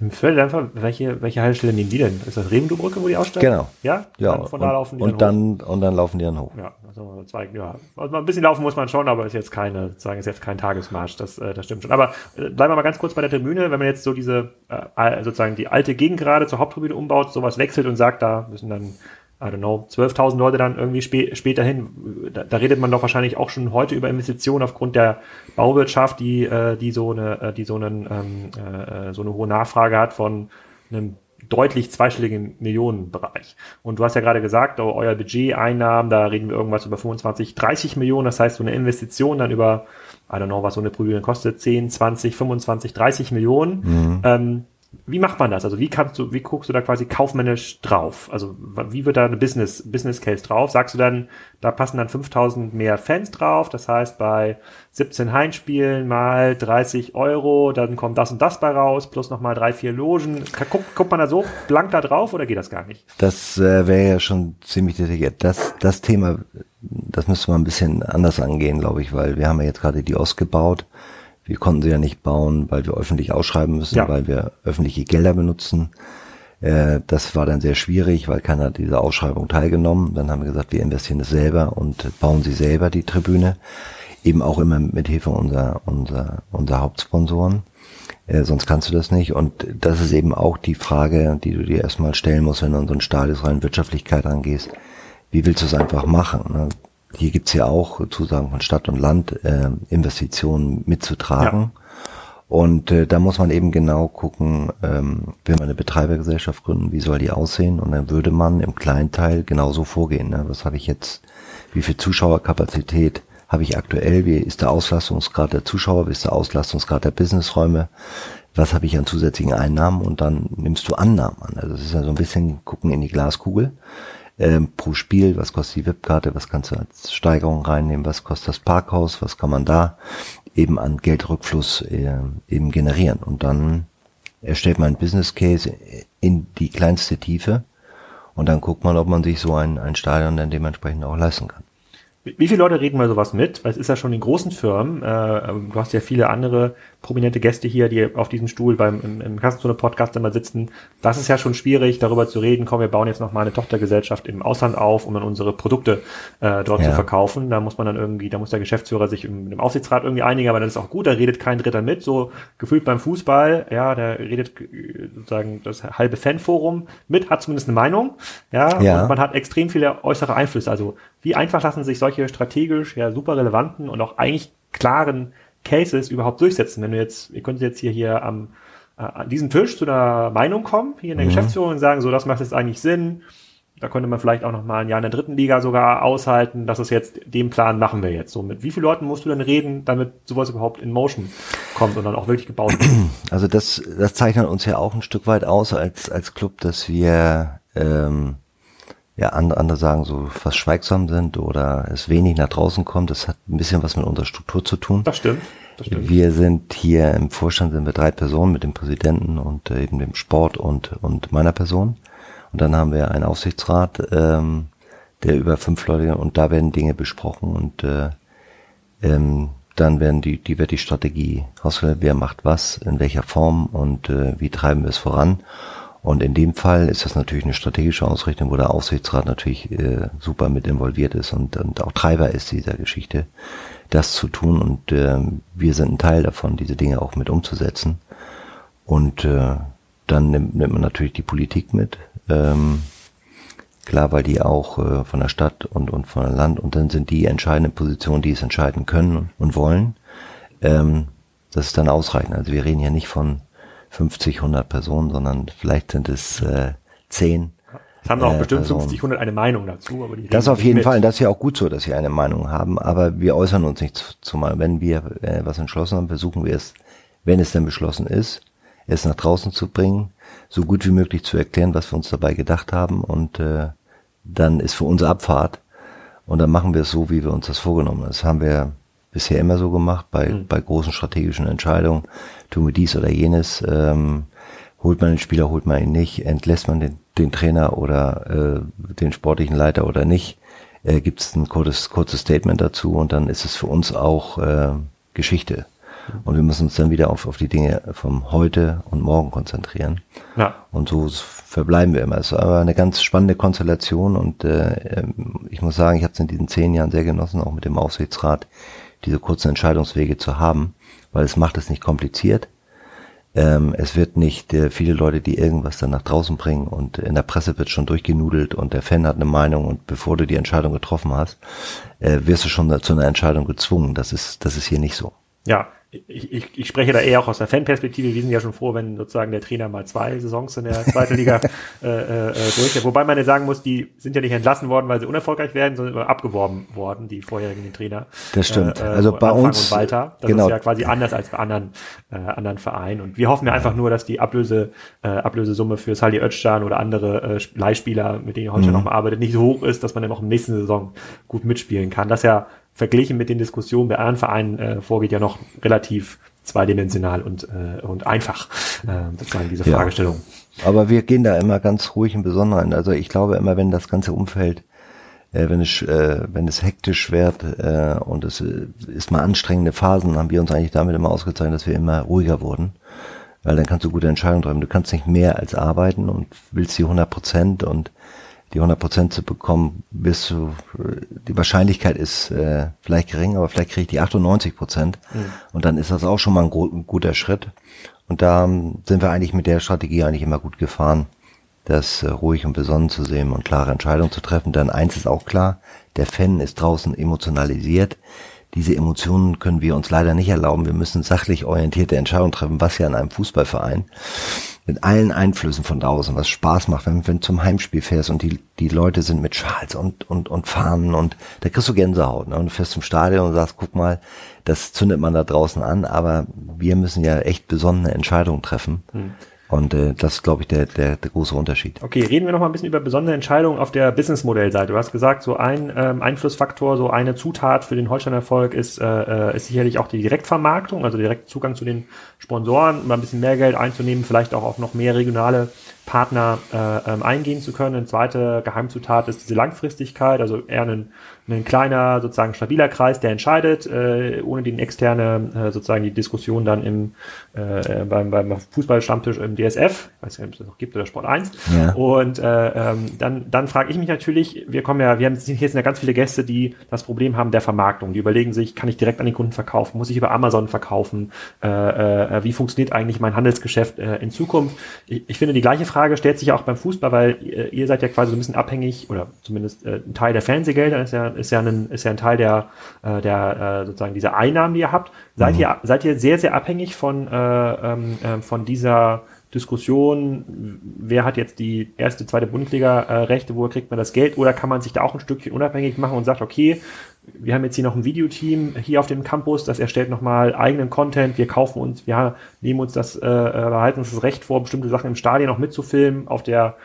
Im Förderdampfer, welche, welche Haltestelle nehmen die denn? Ist das Revendu-Brücke, wo die aussteigen? Genau. Ja? Ja. Dann von da laufen die und dann, dann und dann laufen die dann hoch. Ja, also zwei, ja. Also ein bisschen laufen muss man schon, aber ist jetzt keine, sagen, ist jetzt kein Tagesmarsch, das, äh, das stimmt schon. Aber äh, bleiben wir mal ganz kurz bei der Tribüne, wenn man jetzt so diese, äh, sozusagen die alte Gegend gerade zur Haupttribüne umbaut, sowas wechselt und sagt, da müssen dann I don't know, 12.000 Leute dann irgendwie spä später hin. Da, da, redet man doch wahrscheinlich auch schon heute über Investitionen aufgrund der Bauwirtschaft, die, äh, die so eine, äh, die so einen, ähm, äh, so eine hohe Nachfrage hat von einem deutlich zweistelligen Millionenbereich. Und du hast ja gerade gesagt, oh, euer Budget, Einnahmen, da reden wir irgendwas über 25, 30 Millionen. Das heißt, so eine Investition dann über, I don't know, was so eine Prüfung kostet, 10, 20, 25, 30 Millionen. Mhm. Ähm, wie macht man das? Also wie kannst du, wie guckst du da quasi kaufmännisch drauf? Also wie wird da eine Business, Business Case drauf? Sagst du dann, da passen dann 5000 mehr Fans drauf? Das heißt, bei 17 Heimspielen mal 30 Euro, dann kommt das und das bei raus, plus nochmal drei, vier Logen. Guckt, guckt man da so blank da drauf oder geht das gar nicht? Das äh, wäre ja schon ziemlich detailliert. Das, das Thema, das müsste man ein bisschen anders angehen, glaube ich, weil wir haben ja jetzt gerade die Ost gebaut wir konnten sie ja nicht bauen, weil wir öffentlich ausschreiben müssen, ja. weil wir öffentliche Gelder benutzen. Äh, das war dann sehr schwierig, weil keiner dieser Ausschreibung teilgenommen. Dann haben wir gesagt, wir investieren es selber und bauen sie selber die Tribüne. Eben auch immer mit Hilfe unserer, unserer, unserer Hauptsponsoren. Äh, sonst kannst du das nicht. Und das ist eben auch die Frage, die du dir erstmal stellen musst, wenn du an so ein Stadion rein Wirtschaftlichkeit angehst. Wie willst du es einfach machen? Ne? Hier gibt's ja auch Zusagen von Stadt und Land, äh, Investitionen mitzutragen. Ja. Und äh, da muss man eben genau gucken, ähm, will man eine Betreibergesellschaft gründen, wie soll die aussehen? Und dann würde man im kleinen Teil genauso vorgehen. Ne? Was habe ich jetzt, wie viel Zuschauerkapazität habe ich aktuell? Wie ist der Auslastungsgrad der Zuschauer? Wie ist der Auslastungsgrad der Businessräume? Was habe ich an zusätzlichen Einnahmen? Und dann nimmst du Annahmen an. Also es ist ja so ein bisschen gucken in die Glaskugel ähm, pro Spiel, was kostet die VIP-Karte, was kannst du als Steigerung reinnehmen, was kostet das Parkhaus, was kann man da eben an Geldrückfluss äh, eben generieren. Und dann erstellt man ein Business Case in die kleinste Tiefe und dann guckt man, ob man sich so ein, ein Stadion dann dementsprechend auch leisten kann. Wie viele Leute reden mal sowas mit? Weil es ist ja schon in großen Firmen. Äh, du hast ja viele andere prominente Gäste hier, die auf diesem Stuhl beim im, im Kassenzone-Podcast immer sitzen. Das ist ja schon schwierig, darüber zu reden. Komm, wir bauen jetzt noch mal eine Tochtergesellschaft im Ausland auf, um dann unsere Produkte äh, dort ja. zu verkaufen. Da muss man dann irgendwie, da muss der Geschäftsführer sich im, im Aufsichtsrat irgendwie einigen, aber dann ist auch gut. Da redet kein Dritter mit. So gefühlt beim Fußball, ja, da redet sozusagen das halbe Fanforum mit, hat zumindest eine Meinung. Ja, ja. und man hat extrem viele äußere Einflüsse. Also wie einfach lassen sich solche strategisch ja super relevanten und auch eigentlich klaren Cases überhaupt durchsetzen. Wenn du jetzt, ihr könntet jetzt hier, hier am, äh, an diesem Tisch zu einer Meinung kommen, hier in der mhm. Geschäftsführung und sagen, so, das macht jetzt eigentlich Sinn. Da könnte man vielleicht auch noch mal ein Jahr in der dritten Liga sogar aushalten, dass es jetzt, den Plan machen wir jetzt. So, mit wie vielen Leuten musst du denn reden, damit sowas überhaupt in Motion kommt und dann auch wirklich gebaut wird? Also das, das zeichnet uns ja auch ein Stück weit aus als, als Club, dass wir, ähm, ja, andere sagen so fast schweigsam sind oder es wenig nach draußen kommt. Das hat ein bisschen was mit unserer Struktur zu tun. Das stimmt. Wir sind hier im Vorstand sind wir drei Personen mit dem Präsidenten und äh, eben dem Sport und, und meiner Person. Und dann haben wir einen Aufsichtsrat, ähm, der über fünf Leute und da werden Dinge besprochen und äh, ähm, dann werden die, die wird die Strategie ausgewählt, wer macht was, in welcher Form und äh, wie treiben wir es voran. Und in dem Fall ist das natürlich eine strategische Ausrichtung, wo der Aufsichtsrat natürlich äh, super mit involviert ist und, und auch Treiber ist dieser Geschichte, das zu tun. Und äh, wir sind ein Teil davon, diese Dinge auch mit umzusetzen. Und äh, dann nimmt, nimmt man natürlich die Politik mit. Ähm, klar, weil die auch äh, von der Stadt und, und von der Land und dann sind die entscheidenden Positionen, die es entscheiden können und wollen. Ähm, das ist dann ausreichend. Also wir reden hier nicht von 50, 100 Personen, sondern vielleicht sind es äh, 10. Es haben auch äh, bestimmt Personen. 50, 100 eine Meinung dazu. Aber die das auf jeden mit. Fall. Das ist ja auch gut so, dass sie eine Meinung haben. Aber wir äußern uns nicht zumal. Wenn wir äh, was entschlossen haben, versuchen wir es, wenn es denn beschlossen ist, es nach draußen zu bringen, so gut wie möglich zu erklären, was wir uns dabei gedacht haben. Und äh, dann ist für uns Abfahrt. Und dann machen wir es so, wie wir uns das vorgenommen haben. Das haben wir bisher immer so gemacht, bei, mhm. bei großen strategischen Entscheidungen. Tun wir dies oder jenes. Ähm, holt man den Spieler, holt man ihn nicht, entlässt man den, den Trainer oder äh, den sportlichen Leiter oder nicht, äh, gibt es ein kurzes, kurzes Statement dazu und dann ist es für uns auch äh, Geschichte. Und wir müssen uns dann wieder auf, auf die Dinge vom heute und morgen konzentrieren. Ja. Und so verbleiben wir immer. Es ist aber eine ganz spannende Konstellation und äh, ich muss sagen, ich habe es in diesen zehn Jahren sehr genossen, auch mit dem Aufsichtsrat, diese kurzen Entscheidungswege zu haben, weil es macht es nicht kompliziert. Ähm, es wird nicht äh, viele Leute, die irgendwas dann nach draußen bringen und in der Presse wird schon durchgenudelt und der Fan hat eine Meinung und bevor du die Entscheidung getroffen hast, äh, wirst du schon zu einer Entscheidung gezwungen. Das ist, das ist hier nicht so. Ja, ich, ich, ich spreche da eher auch aus der Fanperspektive. Wir sind ja schon froh, wenn sozusagen der Trainer mal zwei Saisons in der zweiten Liga äh, äh, durch. Wobei man ja sagen muss, die sind ja nicht entlassen worden, weil sie unerfolgreich werden, sondern abgeworben worden, die vorherigen Trainer. Das stimmt. Äh, also bei Anfang uns. Und Walter. Das genau. ist ja quasi anders als bei anderen, äh, anderen Vereinen. Und wir hoffen ja einfach nur, dass die Ablöse, äh, Ablösesumme für Sali Özcan oder andere äh, Leihspieler, mit denen Holstein mhm. noch mal arbeitet, nicht so hoch ist, dass man dann auch im nächsten Saison gut mitspielen kann. Das ja verglichen mit den Diskussionen bei anderen Vereinen äh, vorgeht, ja noch relativ zweidimensional und, äh, und einfach, äh, sozusagen diese Fragestellung. Ja. Aber wir gehen da immer ganz ruhig im Besonderen. Also ich glaube immer, wenn das ganze Umfeld, äh, wenn es, äh, wenn es hektisch wird äh, und es äh, ist mal anstrengende Phasen, haben wir uns eigentlich damit immer ausgezeichnet, dass wir immer ruhiger wurden. Weil dann kannst du gute Entscheidungen treffen. Du kannst nicht mehr als arbeiten und willst die 100 Prozent und die 100 Prozent zu bekommen, bist du, die Wahrscheinlichkeit ist äh, vielleicht gering, aber vielleicht kriege ich die 98 Prozent. Mhm. Und dann ist das auch schon mal ein, ein, guter Schritt. Und da sind wir eigentlich mit der Strategie eigentlich immer gut gefahren, das äh, ruhig und besonnen zu sehen und klare Entscheidungen zu treffen. Dann eins ist auch klar, der Fan ist draußen emotionalisiert. Diese Emotionen können wir uns leider nicht erlauben. Wir müssen sachlich orientierte Entscheidungen treffen, was ja in einem Fußballverein mit allen Einflüssen von draußen, was Spaß macht, wenn, wenn du zum Heimspiel fährst und die, die Leute sind mit Schals und, und, und Fahnen und da kriegst du Gänsehaut. Ne? Und du fährst zum Stadion und sagst, guck mal, das zündet man da draußen an, aber wir müssen ja echt besondere Entscheidungen treffen. Hm. Und äh, das ist, glaube ich, der, der, der große Unterschied. Okay, reden wir noch mal ein bisschen über besondere Entscheidungen auf der Businessmodellseite. Du hast gesagt, so ein ähm, Einflussfaktor, so eine Zutat für den Holstein-Erfolg ist, äh, äh ist sicherlich auch die Direktvermarktung, also direkt Zugang zu den Sponsoren, mal ein bisschen mehr Geld einzunehmen, vielleicht auch auf noch mehr regionale Partner äh, ähm, eingehen zu können. Eine zweite Geheimzutat ist diese Langfristigkeit, also eher ein ein kleiner, sozusagen stabiler Kreis, der entscheidet, äh, ohne den externe, äh, sozusagen die Diskussion dann im äh, beim, beim Fußballstammtisch im DSF, ich weiß nicht, ob es das noch gibt oder Sport 1. Ja. Und äh, ähm, dann, dann frage ich mich natürlich, wir kommen ja, wir haben hier sind ja ganz viele Gäste, die das Problem haben der Vermarktung. Die überlegen sich, kann ich direkt an den Kunden verkaufen, muss ich über Amazon verkaufen, äh, äh, wie funktioniert eigentlich mein Handelsgeschäft äh, in Zukunft? Ich, ich finde, die gleiche Frage stellt sich ja auch beim Fußball, weil äh, ihr seid ja quasi so ein bisschen abhängig, oder zumindest äh, ein Teil der Fernsehgelder ist ja ist ja ein, ist ja ein Teil der, äh, der äh, sozusagen dieser Einnahmen, die ihr habt. Seid mhm. ihr, seid ihr sehr, sehr abhängig von, äh, ähm, äh, von dieser Diskussion, wer hat jetzt die erste, zweite Bundesliga-Rechte, äh, woher kriegt man das Geld, oder kann man sich da auch ein Stückchen unabhängig machen und sagt, okay, wir haben jetzt hier noch ein Videoteam hier auf dem Campus, das erstellt nochmal eigenen Content, wir kaufen uns, wir nehmen uns das, äh, äh, behalten uns das Recht vor, bestimmte Sachen im Stadion noch mitzufilmen, auf der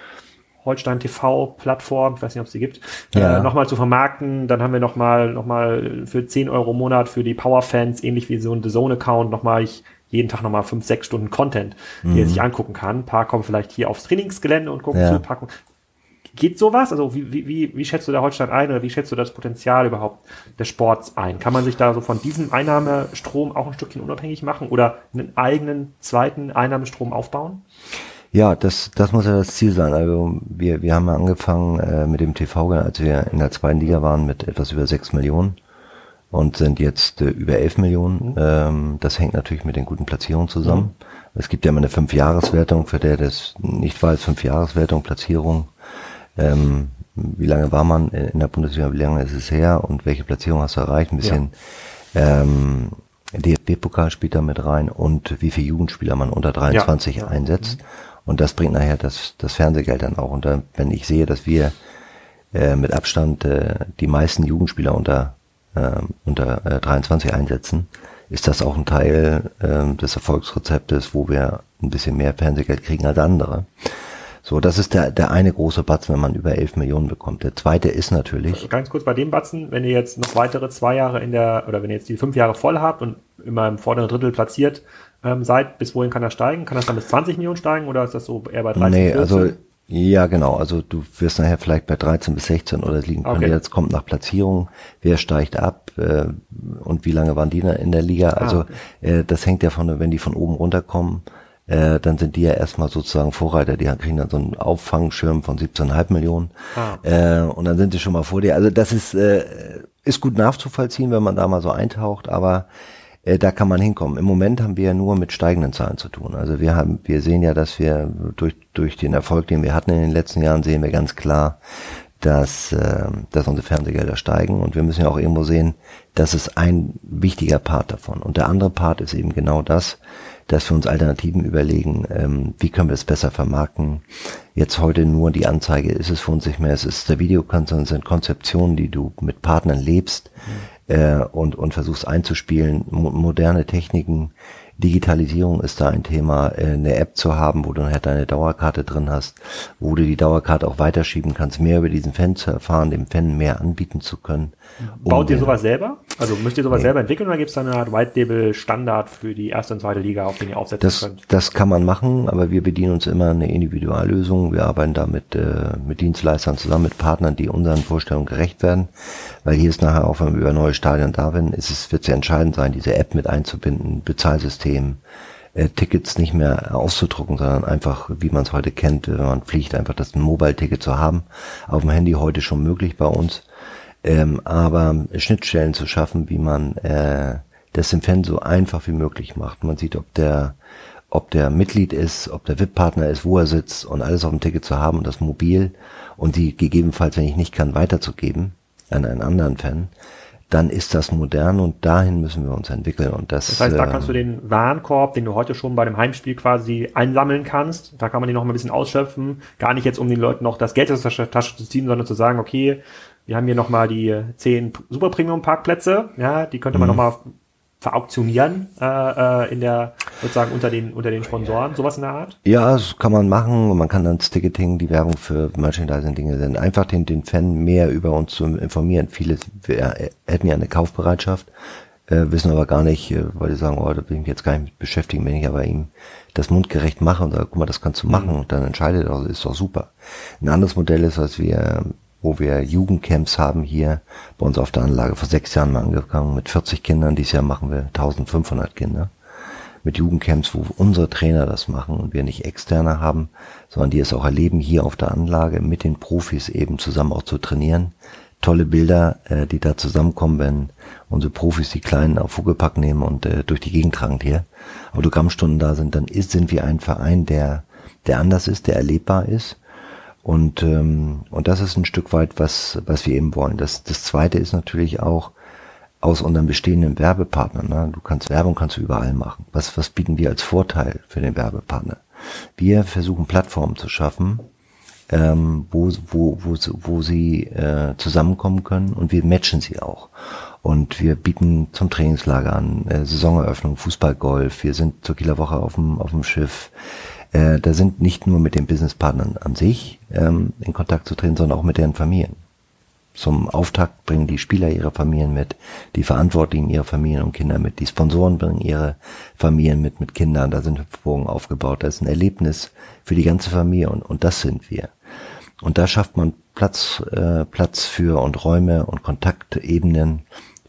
Holstein TV-Plattform, ich weiß nicht, ob es die gibt, äh, ja. äh, nochmal zu vermarkten. Dann haben wir nochmal noch mal für 10 Euro im Monat für die Power-Fans, ähnlich wie so ein The Zone-Account, nochmal ich jeden Tag nochmal fünf, sechs Stunden Content, mhm. die er sich angucken kann. Ein paar kommen vielleicht hier aufs Trainingsgelände und gucken ja. zu, packen. Geht sowas? Also wie, wie, wie, schätzt du da Holstein ein oder wie schätzt du das Potenzial überhaupt des Sports ein? Kann man sich da so von diesem Einnahmestrom auch ein Stückchen unabhängig machen oder einen eigenen zweiten Einnahmestrom aufbauen? Ja, das, das muss ja das Ziel sein. Also wir, wir haben ja angefangen äh, mit dem TV, als wir in der zweiten Liga waren, mit etwas über sechs Millionen und sind jetzt äh, über 11 Millionen. Mhm. Ähm, das hängt natürlich mit den guten Platzierungen zusammen. Mhm. Es gibt ja immer eine Fünf-Jahres-Wertung, für der das nicht weiß, Fünf-Jahres-Wertung, Platzierung. Ähm, wie lange war man in der Bundesliga, wie lange ist es her und welche Platzierung hast du erreicht? Ein bisschen ja. ähm, DFB-Pokal spielt da mit rein und wie viele Jugendspieler man unter 23 ja. einsetzt. Mhm. Und das bringt nachher das, das Fernsehgeld dann auch. Und da, wenn ich sehe, dass wir äh, mit Abstand äh, die meisten Jugendspieler unter äh, unter äh, 23 einsetzen, ist das auch ein Teil äh, des Erfolgsrezeptes, wo wir ein bisschen mehr Fernsehgeld kriegen als andere. So, das ist der, der eine große Batzen, wenn man über 11 Millionen bekommt. Der zweite ist natürlich. Also ganz kurz bei dem Batzen, wenn ihr jetzt noch weitere zwei Jahre in der, oder wenn ihr jetzt die fünf Jahre voll habt und immer im vorderen Drittel platziert ähm, seid, bis wohin kann das steigen? Kann das dann bis 20 Millionen steigen oder ist das so eher bei 30 Nee, 14? also ja, genau. Also du wirst nachher vielleicht bei 13 bis 16 oder liegen können. Okay. Jetzt kommt nach Platzierung, wer steigt ab äh, und wie lange waren die in der Liga. Ah, also okay. äh, das hängt ja von, wenn die von oben runterkommen, äh, dann sind die ja erstmal sozusagen Vorreiter. Die kriegen dann so einen Auffangschirm von 17,5 Millionen ah. äh, und dann sind die schon mal vor dir. Also das ist äh, ist gut nachzuvollziehen, wenn man da mal so eintaucht, aber äh, da kann man hinkommen. Im Moment haben wir ja nur mit steigenden Zahlen zu tun. Also wir haben, wir sehen ja, dass wir durch, durch den Erfolg, den wir hatten in den letzten Jahren, sehen wir ganz klar, dass, äh, dass unsere Fernsehgelder steigen und wir müssen ja auch irgendwo sehen, das ist ein wichtiger Part davon. Und der andere Part ist eben genau das, dass wir uns Alternativen überlegen, ähm, wie können wir es besser vermarkten. Jetzt heute nur die Anzeige ist es für uns nicht mehr, es ist der Videokonzern, es sind Konzeptionen, die du mit Partnern lebst, mhm äh, und, und versuchst einzuspielen. Mo moderne Techniken, Digitalisierung ist da ein Thema, äh, eine App zu haben, wo du halt deine Dauerkarte drin hast, wo du die Dauerkarte auch weiterschieben kannst, mehr über diesen Fan zu erfahren, dem Fan mehr anbieten zu können. Um Baut ihr sowas selber? Also müsst ihr sowas nee. selber entwickeln oder gibt es da eine Art White Label Standard für die erste und zweite Liga, auf den ihr aufsetzen das, könnt? Das kann man machen, aber wir bedienen uns immer eine Individuallösung. Wir arbeiten da mit, äh, mit Dienstleistern zusammen, mit Partnern, die unseren Vorstellungen gerecht werden. Weil hier ist nachher auch, wenn wir über neue Stadien da sind, ist es, wird es entscheidend sein, diese App mit einzubinden, Bezahlsystem, äh, Tickets nicht mehr auszudrucken, sondern einfach, wie man es heute kennt, wenn man fliegt, einfach das Mobile-Ticket zu haben. Auf dem Handy heute schon möglich bei uns ähm, aber Schnittstellen zu schaffen, wie man äh, das im Fan so einfach wie möglich macht. Man sieht, ob der ob der Mitglied ist, ob der VIP-Partner ist, wo er sitzt und alles auf dem Ticket zu haben und das mobil und die gegebenenfalls, wenn ich nicht kann, weiterzugeben an einen anderen Fan, dann ist das modern und dahin müssen wir uns entwickeln. Und das, das heißt, da kannst du den Warenkorb, den du heute schon bei dem Heimspiel quasi einsammeln kannst, da kann man den noch mal ein bisschen ausschöpfen. Gar nicht jetzt, um den Leuten noch das Geld aus der Tasche zu ziehen, sondern zu sagen, okay, wir haben hier nochmal die zehn Super Premium Parkplätze, ja, die könnte man mhm. nochmal verauktionieren äh, äh, in der sozusagen unter den unter den Sponsoren sowas in der Art? Ja das kann man machen. Man kann dann das Ticketing die Werbung für Merchandising Dinge senden einfach den den Fan mehr über uns zu informieren. Viele wir, hätten ja eine Kaufbereitschaft äh, wissen aber gar nicht äh, weil die sagen oh da bin ich jetzt gar nicht mit beschäftigen wenn ich aber ihm das mundgerecht mache und sage guck mal das kannst du machen und dann entscheidet er ist doch super. Ein anderes Modell ist was wir wo wir Jugendcamps haben hier bei uns auf der Anlage. Vor sechs Jahren mal angefangen mit 40 Kindern. Dieses Jahr machen wir 1500 Kinder mit Jugendcamps, wo unsere Trainer das machen und wir nicht externe haben, sondern die es auch erleben, hier auf der Anlage mit den Profis eben zusammen auch zu trainieren. Tolle Bilder, äh, die da zusammenkommen, wenn unsere Profis die Kleinen auf Vogelpack nehmen und äh, durch die Gegend tragen hier. Autogrammstunden da sind, dann ist, sind wir ein Verein, der, der anders ist, der erlebbar ist und, ähm, und das ist ein Stück weit, was, was wir eben wollen. Das, das zweite ist natürlich auch aus unseren bestehenden Werbepartnern. Ne? Du kannst Werbung kannst du überall machen. Was, was bieten wir als Vorteil für den Werbepartner? Wir versuchen Plattformen zu schaffen, ähm, wo, wo, wo, wo sie äh, zusammenkommen können und wir matchen sie auch. Und wir bieten zum Trainingslager an, äh, Saisoneröffnung, Fußball, Golf. Wir sind zur Kieler Woche auf dem, auf dem Schiff äh, da sind nicht nur mit den Businesspartnern an sich ähm, in Kontakt zu treten, sondern auch mit deren Familien. Zum Auftakt bringen die Spieler ihre Familien mit, die Verantwortlichen ihre Familien und Kinder mit, die Sponsoren bringen ihre Familien mit, mit Kindern, da sind Hüpfburgen aufgebaut, das ist ein Erlebnis für die ganze Familie und, und das sind wir. Und da schafft man Platz, äh, Platz für und Räume und Kontaktebenen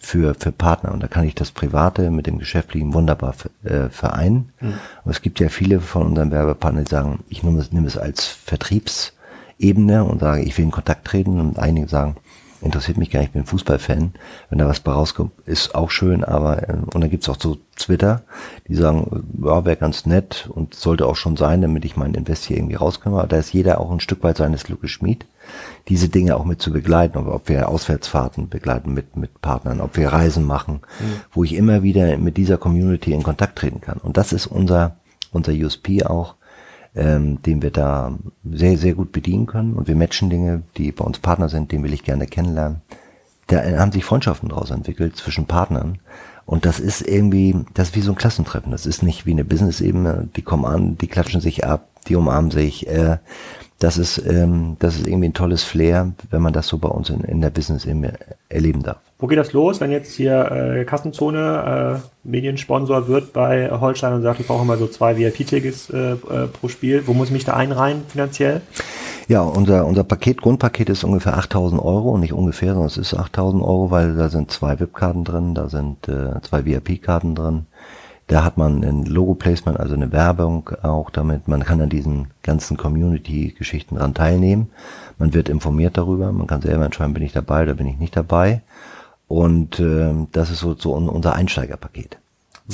für, für Partner. Und da kann ich das Private mit dem Geschäftlichen wunderbar äh, vereinen. Mhm. Und es gibt ja viele von unseren Werbepartnern, die sagen, ich nehme es, nehme es als Vertriebsebene und sage, ich will in Kontakt treten. Und einige sagen, interessiert mich gar nicht, ich bin Fußballfan. Wenn da was bei rauskommt, ist auch schön, aber äh, und dann gibt's auch so Twitter, die sagen, ja, wäre ganz nett und sollte auch schon sein, damit ich meinen Invest hier irgendwie rauskomme. Aber da ist jeder auch ein Stück weit seines Glückes Schmied, diese Dinge auch mit zu begleiten, ob, ob wir Auswärtsfahrten begleiten mit, mit Partnern, ob wir Reisen machen, mhm. wo ich immer wieder mit dieser Community in Kontakt treten kann. Und das ist unser, unser USP auch, ähm, den wir da sehr, sehr gut bedienen können. Und wir matchen Dinge, die bei uns Partner sind, den will ich gerne kennenlernen. Da haben sich Freundschaften daraus entwickelt zwischen Partnern. Und das ist irgendwie, das ist wie so ein Klassentreffen. Das ist nicht wie eine Business-Ebene. Die kommen an, die klatschen sich ab, die umarmen sich. Äh, das ist, ähm, das ist irgendwie ein tolles Flair, wenn man das so bei uns in, in der Business-Ebene erleben darf. Wo geht das los, wenn jetzt hier äh, Kassenzone äh, Mediensponsor wird bei Holstein und sagt, ich brauche mal so zwei VIP-Tickets äh, äh, pro Spiel? Wo muss ich mich da einreihen finanziell? Ja, unser, unser Paket, Grundpaket ist ungefähr 8000 Euro und nicht ungefähr, sondern es ist 8000 Euro, weil da sind zwei VIP-Karten drin, da sind äh, zwei VIP-Karten drin. Da hat man ein Logo-Placement, also eine Werbung auch damit. Man kann an diesen ganzen Community-Geschichten dran teilnehmen. Man wird informiert darüber. Man kann selber entscheiden, bin ich dabei oder bin ich nicht dabei. Und äh, das ist so, so unser Einsteigerpaket.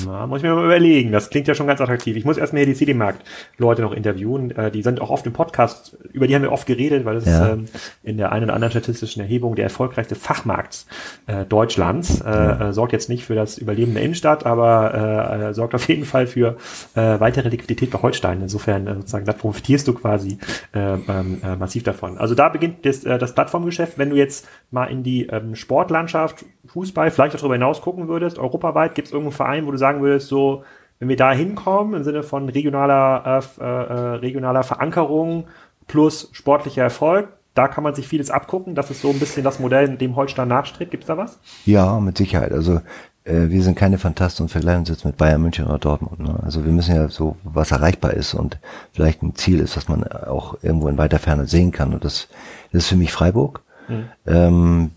Na, muss ich mir mal überlegen. Das klingt ja schon ganz attraktiv. Ich muss erstmal hier die CD-Markt-Leute noch interviewen. Äh, die sind auch oft im Podcast, über die haben wir oft geredet, weil es ja. ist ähm, in der einen oder anderen statistischen Erhebung der erfolgreichste Fachmarkt äh, Deutschlands. Äh, äh, sorgt jetzt nicht für das Überleben der Innenstadt, aber äh, äh, sorgt auf jeden Fall für äh, weitere Liquidität bei Holstein. Insofern äh, sozusagen, da profitierst du quasi äh, ähm, äh, massiv davon. Also da beginnt das, äh, das Plattformgeschäft. Wenn du jetzt mal in die ähm, Sportlandschaft, Fußball, vielleicht auch darüber hinaus gucken würdest, europaweit, gibt es irgendeinen Verein, wo du sagen würdest, so, wenn wir da hinkommen, im Sinne von regionaler, äh, äh, regionaler Verankerung plus sportlicher Erfolg, da kann man sich vieles abgucken. Das ist so ein bisschen das Modell, dem Holstein nachstrebt. Gibt es da was? Ja, mit Sicherheit. Also äh, wir sind keine Fantasten und vergleichen uns jetzt mit Bayern München oder Dortmund. Ne? Also wir müssen ja so, was erreichbar ist und vielleicht ein Ziel ist, was man auch irgendwo in weiter Ferne sehen kann. Und das, das ist für mich Freiburg. Mhm. Ähm,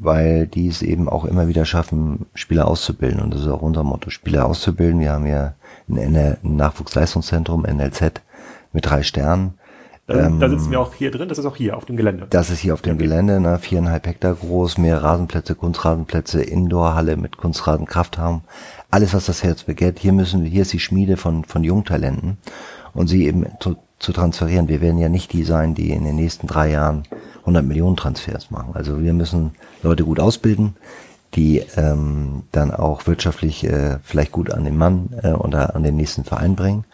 weil die es eben auch immer wieder schaffen, Spieler auszubilden. Und das ist auch unser Motto, Spieler auszubilden. Wir haben ja ein, Nachwuchsleistungszentrum, NLZ, mit drei Sternen. Ähm, da sitzen wir auch hier drin, das ist auch hier auf dem Gelände. Das ist hier auf dem okay. Gelände, ne, viereinhalb Hektar groß, mehr Rasenplätze, Kunstrasenplätze, Indoorhalle mit Kunstrasenkraftraum. Alles, was das Herz begehrt. Hier müssen wir, hier ist die Schmiede von, von Jungtalenten und sie eben zu, zu transferieren. Wir werden ja nicht die sein, die in den nächsten drei Jahren 100 Millionen Transfers machen. Also wir müssen Leute gut ausbilden, die ähm, dann auch wirtschaftlich äh, vielleicht gut an den Mann äh, oder an den nächsten Verein bringen,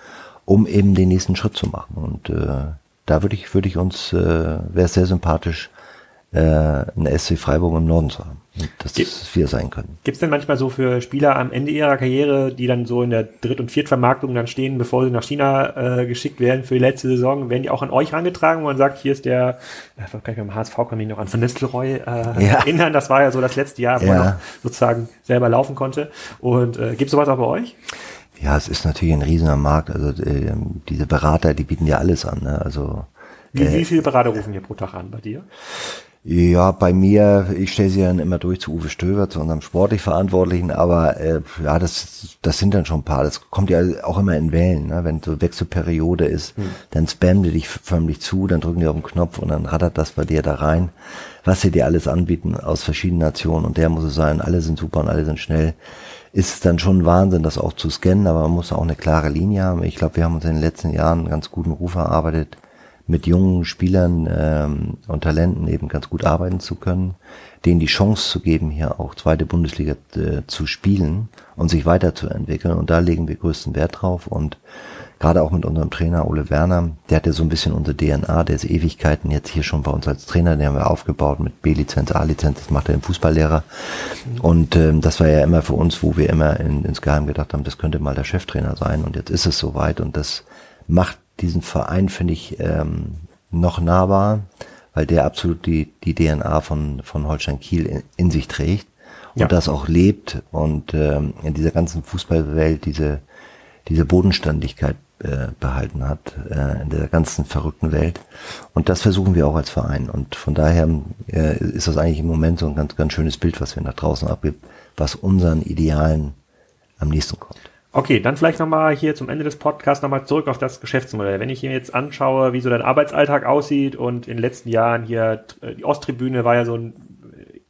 um eben den nächsten Schritt zu machen. Und äh, da würde ich, würde ich uns, äh, wäre sehr sympathisch, äh, eine SC Freiburg im Norden zu haben. Dass das wir sein können. Gibt es denn manchmal so für Spieler am Ende ihrer Karriere, die dann so in der Dritt- und Viertvermarktung dann stehen, bevor sie nach China äh, geschickt werden für die letzte Saison, werden die auch an euch herangetragen, wo man sagt, hier ist der, äh, kann ich beim HSV kann mich noch an Van Nistelrooy äh, ja. erinnern, das war ja so das letzte Jahr, wo ja. man sozusagen selber laufen konnte. Und äh, gibt es sowas auch bei euch? Ja, es ist natürlich ein riesiger Markt. Also äh, diese Berater, die bieten ja alles an. Ne? Also wie, äh, wie viele Berater rufen hier pro Tag an bei dir? Ja, bei mir, ich stelle sie dann immer durch zu Uwe Stöver, zu unserem sportlich Verantwortlichen, aber äh, ja, das, das sind dann schon ein paar. Das kommt ja auch immer in Wellen. Ne? Wenn so Wechselperiode ist, hm. dann spammen die dich förmlich zu, dann drücken die auf den Knopf und dann rattert das bei dir da rein, was sie dir alles anbieten aus verschiedenen Nationen und der muss es sein, alle sind super und alle sind schnell. Ist dann schon Wahnsinn, das auch zu scannen, aber man muss auch eine klare Linie haben. Ich glaube, wir haben uns in den letzten Jahren einen ganz guten Ruf erarbeitet mit jungen Spielern ähm, und Talenten eben ganz gut arbeiten zu können, denen die Chance zu geben, hier auch zweite Bundesliga äh, zu spielen und sich weiterzuentwickeln. Und da legen wir größten Wert drauf. Und gerade auch mit unserem Trainer Ole Werner, der hat ja so ein bisschen unsere DNA, der ist Ewigkeiten jetzt hier schon bei uns als Trainer, den haben wir aufgebaut mit B-Lizenz, A-Lizenz, das macht er den Fußballlehrer. Und ähm, das war ja immer für uns, wo wir immer in, insgeheim gedacht haben, das könnte mal der Cheftrainer sein. Und jetzt ist es soweit und das macht diesen Verein finde ich ähm, noch nahbar, weil der absolut die, die DNA von, von Holstein Kiel in, in sich trägt und ja. das auch lebt und ähm, in dieser ganzen Fußballwelt diese, diese Bodenständigkeit äh, behalten hat, äh, in der ganzen verrückten Welt. Und das versuchen wir auch als Verein. Und von daher äh, ist das eigentlich im Moment so ein ganz, ganz schönes Bild, was wir nach draußen abgibt, was unseren Idealen am nächsten kommt. Okay, dann vielleicht nochmal hier zum Ende des Podcasts nochmal zurück auf das Geschäftsmodell. Wenn ich hier jetzt anschaue, wie so dein Arbeitsalltag aussieht und in den letzten Jahren hier, äh, die Osttribüne war ja so ein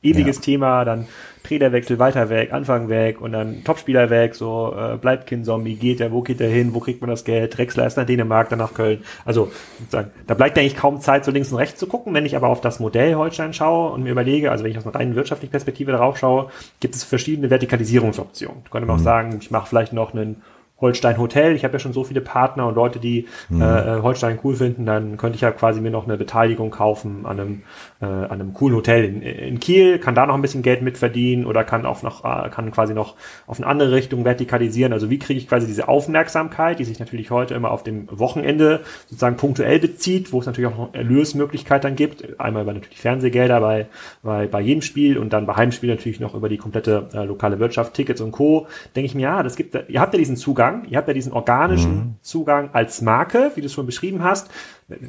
ewiges ja. Thema, dann Trainerwechsel, weiter weg, Anfang weg und dann Topspieler weg, so äh, bleibt Kind-Zombie, geht er, wo geht er hin, wo kriegt man das Geld, Drexler ist nach Dänemark, dann nach Köln. Also sozusagen, da bleibt eigentlich kaum Zeit, so links und rechts zu gucken. Wenn ich aber auf das Modell Holstein schaue und mir überlege, also wenn ich aus einer reinen wirtschaftlichen Perspektive darauf schaue, gibt es verschiedene Vertikalisierungsoptionen. Da könnte man mhm. auch sagen, ich mache vielleicht noch einen Holstein Hotel. Ich habe ja schon so viele Partner und Leute, die mhm. äh, Holstein cool finden, dann könnte ich ja quasi mir noch eine Beteiligung kaufen an einem, äh, an einem coolen Hotel in, in Kiel, kann da noch ein bisschen Geld mitverdienen oder kann auch noch, äh, kann quasi noch auf eine andere Richtung vertikalisieren. Also wie kriege ich quasi diese Aufmerksamkeit, die sich natürlich heute immer auf dem Wochenende sozusagen punktuell bezieht, wo es natürlich auch noch Erlösmöglichkeit dann gibt. Einmal über natürlich Fernsehgelder bei, bei, bei jedem Spiel und dann bei Heimspiel natürlich noch über die komplette äh, lokale Wirtschaft, Tickets und Co. Denke ich mir, ja, das gibt, ihr habt ja diesen Zugang Zugang. Ihr habt ja diesen organischen mhm. Zugang als Marke, wie du es schon beschrieben hast.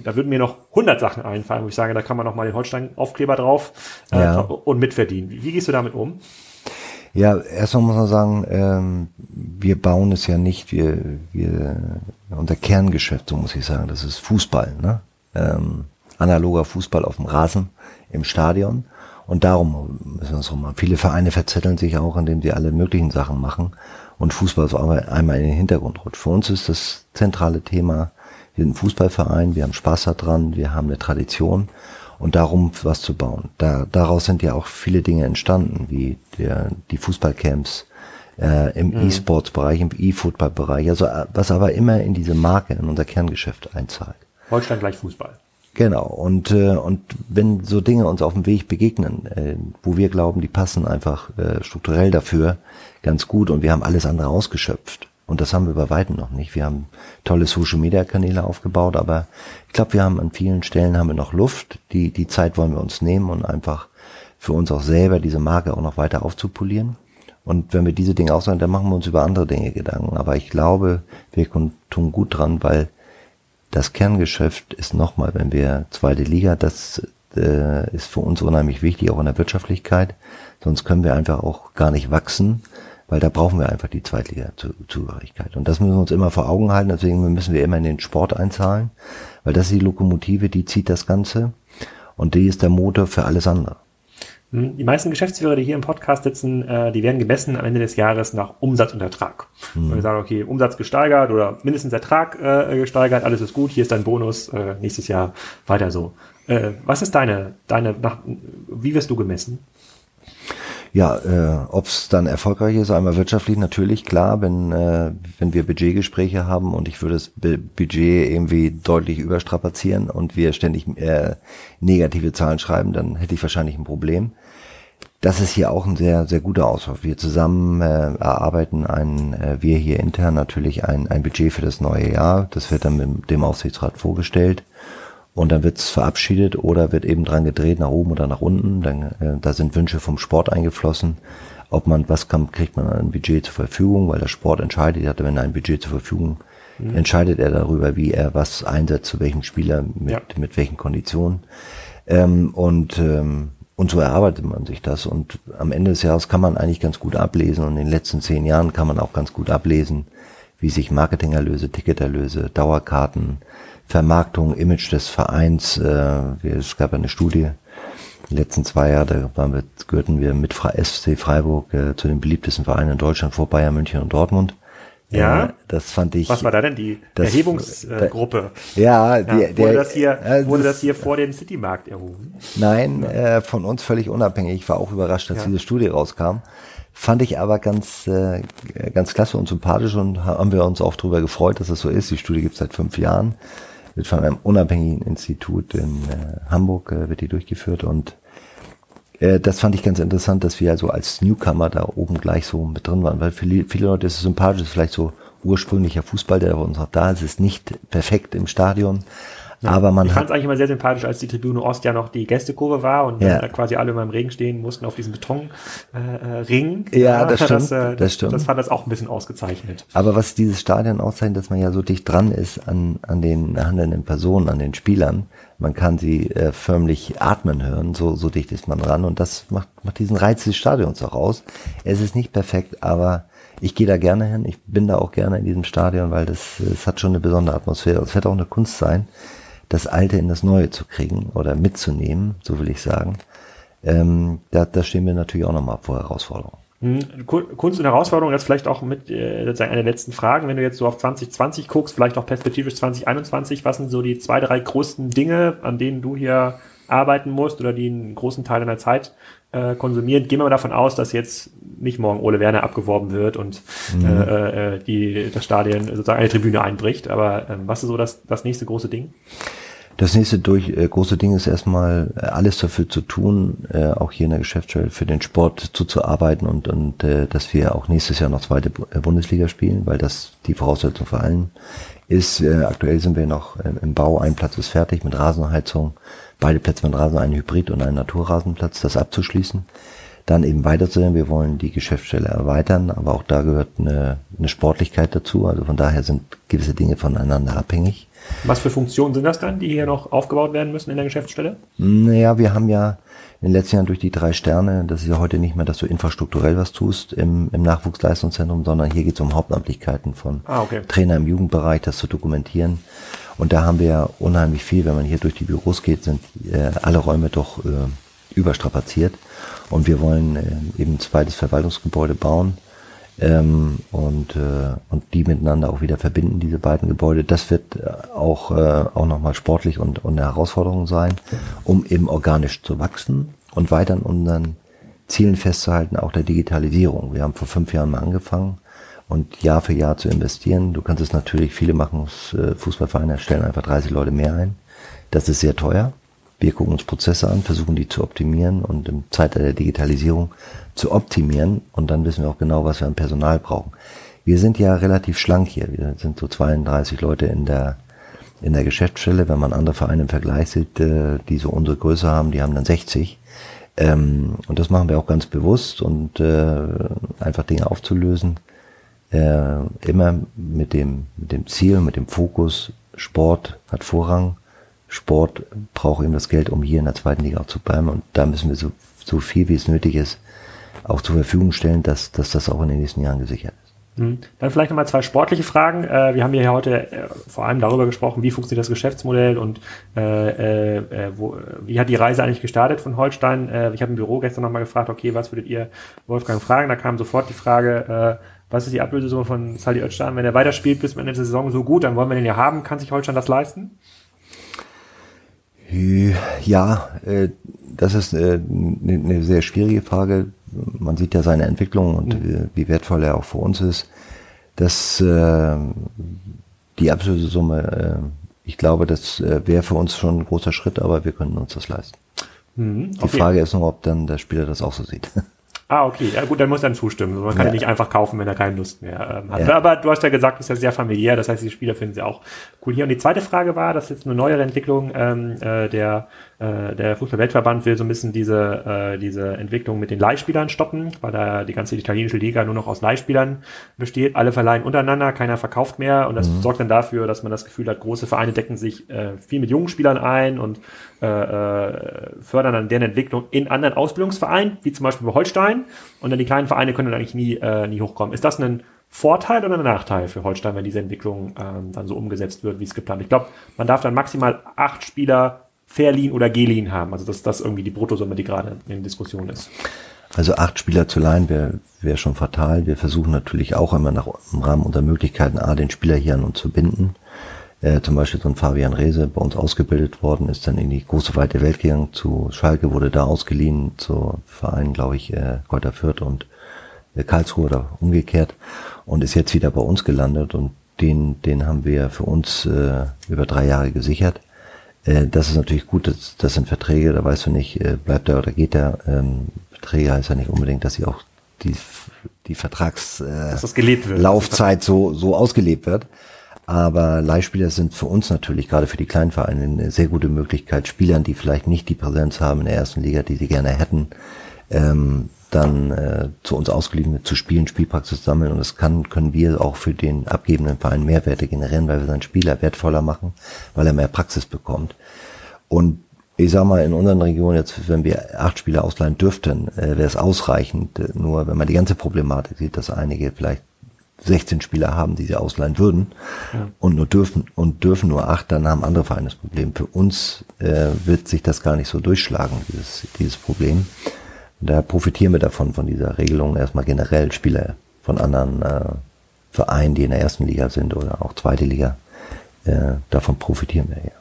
Da würden mir noch 100 Sachen einfallen, wo ich sage, da kann man noch mal den Holstein-Aufkleber drauf äh, ja. und mitverdienen. Wie, wie gehst du damit um? Ja, erstmal muss man sagen, ähm, wir bauen es ja nicht, wir, wir, unser Kerngeschäft, so muss ich sagen, das ist Fußball, ne? Ähm, analoger Fußball auf dem Rasen im Stadion. Und darum müssen wir uns rum machen. Viele Vereine verzetteln sich auch, indem sie alle möglichen Sachen machen und Fußball so einmal in den Hintergrund rutscht. Für uns ist das zentrale Thema, wir sind ein Fußballverein, wir haben Spaß daran, wir haben eine Tradition und darum was zu bauen. Da, daraus sind ja auch viele Dinge entstanden, wie der, die Fußballcamps äh, im mhm. E-Sports-Bereich, im E-Football-Bereich, also was aber immer in diese Marke, in unser Kerngeschäft einzahlt. Holstein gleich Fußball. Genau. Und, äh, und wenn so Dinge uns auf dem Weg begegnen, äh, wo wir glauben, die passen einfach äh, strukturell dafür ganz gut und wir haben alles andere ausgeschöpft. Und das haben wir bei weitem noch nicht. Wir haben tolle Social Media Kanäle aufgebaut, aber ich glaube, wir haben an vielen Stellen haben wir noch Luft. Die, die Zeit wollen wir uns nehmen und einfach für uns auch selber diese Marke auch noch weiter aufzupolieren. Und wenn wir diese Dinge aussagen, dann machen wir uns über andere Dinge Gedanken. Aber ich glaube, wir tun gut dran, weil das Kerngeschäft ist nochmal, wenn wir zweite Liga, das äh, ist für uns unheimlich wichtig, auch in der Wirtschaftlichkeit. Sonst können wir einfach auch gar nicht wachsen, weil da brauchen wir einfach die Zweitliga-Zugehörigkeit. Und das müssen wir uns immer vor Augen halten. Deswegen müssen wir immer in den Sport einzahlen, weil das ist die Lokomotive, die zieht das Ganze und die ist der Motor für alles andere. Hm, die meisten Geschäftsführer, die hier im Podcast sitzen, äh, die werden gemessen am Ende des Jahres nach Umsatz und Ertrag. Mhm. Und wir sagen, okay, Umsatz gesteigert oder mindestens Ertrag äh, gesteigert, alles ist gut, hier ist dein Bonus, äh, nächstes Jahr weiter so. Äh, was ist deine, deine, nach, wie wirst du gemessen? Ja, äh, ob es dann erfolgreich ist, einmal wirtschaftlich natürlich klar, wenn äh, wenn wir Budgetgespräche haben und ich würde das Budget irgendwie deutlich überstrapazieren und wir ständig äh, negative Zahlen schreiben, dann hätte ich wahrscheinlich ein Problem. Das ist hier auch ein sehr sehr guter Auswahl. Wir zusammen äh, erarbeiten ein, äh, wir hier intern natürlich ein ein Budget für das neue Jahr. Das wird dann mit dem Aufsichtsrat vorgestellt und dann wird es verabschiedet oder wird eben dran gedreht nach oben oder nach unten. Dann, äh, da sind Wünsche vom Sport eingeflossen. Ob man was kann, kriegt man ein Budget zur Verfügung, weil der Sport entscheidet, hat wenn er ein Budget zur Verfügung, mhm. entscheidet er darüber, wie er was einsetzt, zu welchen Spieler, mit, ja. mit welchen Konditionen. Ähm, und ähm, und so erarbeitet man sich das. Und am Ende des Jahres kann man eigentlich ganz gut ablesen. Und in den letzten zehn Jahren kann man auch ganz gut ablesen, wie sich Marketingerlöse, Ticketerlöse, Dauerkarten, Vermarktung, Image des Vereins. Äh, es gab eine Studie, die letzten zwei Jahre, da waren wir, gehörten wir mit SC Freiburg äh, zu den beliebtesten Vereinen in Deutschland vor Bayern, München und Dortmund. Ja, äh, das fand ich. Was war da denn die das, Erhebungsgruppe? Äh, ja, die, ja, wurde der, das hier, äh, wurde das hier vor dem Citymarkt erhoben? Nein, äh, von uns völlig unabhängig. Ich war auch überrascht, dass ja. diese Studie rauskam. Fand ich aber ganz, äh, ganz klasse und sympathisch und haben wir uns auch darüber gefreut, dass es das so ist. Die Studie gibt es seit fünf Jahren wird von einem unabhängigen Institut in äh, Hamburg äh, wird die durchgeführt und äh, das fand ich ganz interessant, dass wir also als Newcomer da oben gleich so mit drin waren, weil viele, viele Leute ist es sympathisch, ist vielleicht so ursprünglicher Fußball, der bei uns auch da ist, ist nicht perfekt im Stadion. Ja, aber man ich fand es eigentlich immer sehr sympathisch, als die Tribüne Ost ja noch die Gästekurve war und ja. quasi alle immer im Regen stehen mussten auf diesem Betonring. Äh, ja, das stimmt, das, äh, das stimmt. Das fand das auch ein bisschen ausgezeichnet. Aber was dieses Stadion auszeichnet, dass man ja so dicht dran ist an, an den handelnden Personen, an den Spielern. Man kann sie äh, förmlich atmen hören, so, so dicht ist man dran und das macht, macht diesen Reiz des Stadions auch aus. Es ist nicht perfekt, aber ich gehe da gerne hin. Ich bin da auch gerne in diesem Stadion, weil das, es hat schon eine besondere Atmosphäre. Es wird auch eine Kunst sein, das Alte in das Neue zu kriegen oder mitzunehmen, so will ich sagen. Ähm, da, da stehen wir natürlich auch nochmal vor Herausforderungen. Hm, Kunst und Herausforderung, das vielleicht auch mit äh, sozusagen eine der letzten Fragen, wenn du jetzt so auf 2020 guckst, vielleicht auch perspektivisch 2021, was sind so die zwei, drei größten Dinge, an denen du hier arbeiten musst oder die einen großen Teil deiner Zeit äh, konsumieren? Gehen wir mal davon aus, dass jetzt nicht morgen Ole Werner abgeworben wird und mhm. äh, äh, die, das Stadion sozusagen eine Tribüne einbricht. Aber ähm, was ist so das, das nächste große Ding? Das nächste durch, äh, große Ding ist erstmal äh, alles dafür zu tun, äh, auch hier in der Geschäftsstelle für den Sport zuzuarbeiten und, und äh, dass wir auch nächstes Jahr noch zweite äh, Bundesliga spielen, weil das die Voraussetzung für allen ist. Äh, aktuell sind wir noch äh, im Bau, ein Platz ist fertig mit Rasenheizung, beide Plätze mit Rasen, ein Hybrid und ein Naturrasenplatz, das abzuschließen dann eben weiterzusehen. Wir wollen die Geschäftsstelle erweitern, aber auch da gehört eine, eine Sportlichkeit dazu. Also von daher sind gewisse Dinge voneinander abhängig. Was für Funktionen sind das dann, die hier noch aufgebaut werden müssen in der Geschäftsstelle? Naja, wir haben ja in den letzten Jahren durch die drei Sterne, das ist ja heute nicht mehr, dass du infrastrukturell was tust im, im Nachwuchsleistungszentrum, sondern hier geht es um Hauptamtlichkeiten von ah, okay. Trainer im Jugendbereich, das zu dokumentieren. Und da haben wir ja unheimlich viel, wenn man hier durch die Büros geht, sind äh, alle Räume doch äh, überstrapaziert. Und wir wollen äh, eben ein zweites Verwaltungsgebäude bauen ähm, und, äh, und die miteinander auch wieder verbinden, diese beiden Gebäude. Das wird äh, auch, äh, auch nochmal sportlich und, und eine Herausforderung sein, um eben organisch zu wachsen und weiter an unseren Zielen festzuhalten, auch der Digitalisierung. Wir haben vor fünf Jahren mal angefangen und Jahr für Jahr zu investieren. Du kannst es natürlich, viele machen es, äh, Fußballvereine stellen einfach 30 Leute mehr ein. Das ist sehr teuer. Wir gucken uns Prozesse an, versuchen die zu optimieren und im Zeitalter der Digitalisierung zu optimieren und dann wissen wir auch genau, was wir an Personal brauchen. Wir sind ja relativ schlank hier. Wir sind so 32 Leute in der in der Geschäftsstelle. Wenn man andere Vereine im Vergleich sieht, äh, die so unsere Größe haben, die haben dann 60. Ähm, und das machen wir auch ganz bewusst und äh, einfach Dinge aufzulösen. Äh, immer mit dem, mit dem Ziel, mit dem Fokus, Sport hat Vorrang Sport braucht eben das Geld, um hier in der zweiten Liga auch zu bleiben. Und da müssen wir so, so viel, wie es nötig ist, auch zur Verfügung stellen, dass, dass das auch in den nächsten Jahren gesichert ist. Hm. Dann vielleicht nochmal zwei sportliche Fragen. Äh, wir haben hier heute äh, vor allem darüber gesprochen, wie funktioniert das Geschäftsmodell und äh, äh, wo, wie hat die Reise eigentlich gestartet von Holstein. Ich habe im Büro gestern nochmal gefragt, okay, was würdet ihr Wolfgang fragen? Da kam sofort die Frage, äh, was ist die Ablösesumme von Sali Özcan? Wenn er weiterspielt bis Ende der Saison so gut, dann wollen wir den ja haben. Kann sich Holstein das leisten? Ja, das ist eine sehr schwierige Frage. Man sieht ja seine Entwicklung und mhm. wie wertvoll er auch für uns ist. Das, äh, die Ablösesumme, ich glaube, das wäre für uns schon ein großer Schritt, aber wir können uns das leisten. Mhm, okay. Die Frage ist nur, ob dann der Spieler das auch so sieht. Ah, okay. Ja gut, dann muss er zustimmen. Man kann ja. nicht einfach kaufen, wenn er keine Lust mehr ähm, hat. Ja. Aber du hast ja gesagt, es ist ja sehr familiär, das heißt, die Spieler finden sie auch cool hier. Und die zweite Frage war, das ist jetzt eine neuere Entwicklung, ähm, äh, der äh, der Fußball-Weltverband will so ein bisschen diese, äh, diese Entwicklung mit den Leihspielern stoppen, weil da die ganze italienische Liga nur noch aus Leihspielern besteht. Alle verleihen untereinander, keiner verkauft mehr und das mhm. sorgt dann dafür, dass man das Gefühl hat, große Vereine decken sich äh, viel mit jungen Spielern ein und äh, äh, fördern dann deren Entwicklung in anderen Ausbildungsvereinen, wie zum Beispiel bei Holstein und dann die kleinen Vereine können dann eigentlich nie, äh, nie hochkommen. Ist das ein Vorteil oder ein Nachteil für Holstein, wenn diese Entwicklung ähm, dann so umgesetzt wird, wie es geplant? Ich glaube, man darf dann maximal acht Spieler verliehen oder geliehen haben. Also das ist das irgendwie die Bruttosumme, die gerade in Diskussion ist. Also acht Spieler zu leihen wäre wär schon fatal. Wir versuchen natürlich auch immer nach, im Rahmen unserer Möglichkeiten, A, den Spieler hier an uns zu binden. Äh, zum Beispiel so ein Fabian Rehse bei uns ausgebildet worden, ist dann in die große weite Welt gegangen zu Schalke, wurde da ausgeliehen zu Vereinen, glaube ich, äh, Kräuter Fürth und äh, Karlsruhe oder umgekehrt und ist jetzt wieder bei uns gelandet und den, den haben wir für uns äh, über drei Jahre gesichert. Äh, das ist natürlich gut, das, das sind Verträge, da weißt du nicht, äh, bleibt er oder geht er. Ähm, Verträge heißt ja nicht unbedingt, dass sie auch die die Vertrags äh, das so, so ausgelebt wird. Aber Leihspieler sind für uns natürlich, gerade für die kleinen Vereine, eine sehr gute Möglichkeit, Spielern, die vielleicht nicht die Präsenz haben in der ersten Liga, die sie gerne hätten, ähm, dann äh, zu uns ausgeliehen zu spielen, Spielpraxis sammeln und das kann, können wir auch für den abgebenden Verein Mehrwerte generieren, weil wir seinen Spieler wertvoller machen, weil er mehr Praxis bekommt. Und ich sag mal, in unseren Regionen jetzt, wenn wir acht Spieler ausleihen dürften, äh, wäre es ausreichend. Nur wenn man die ganze Problematik sieht, dass einige vielleicht 16 Spieler haben, die sie ausleihen würden ja. und nur dürfen und dürfen nur acht, dann haben andere Vereine das Problem. Für uns äh, wird sich das gar nicht so durchschlagen, dieses, dieses Problem. Da profitieren wir davon, von dieser Regelung erstmal generell Spieler von anderen äh, Vereinen, die in der ersten Liga sind oder auch zweite Liga. Äh, davon profitieren wir ja.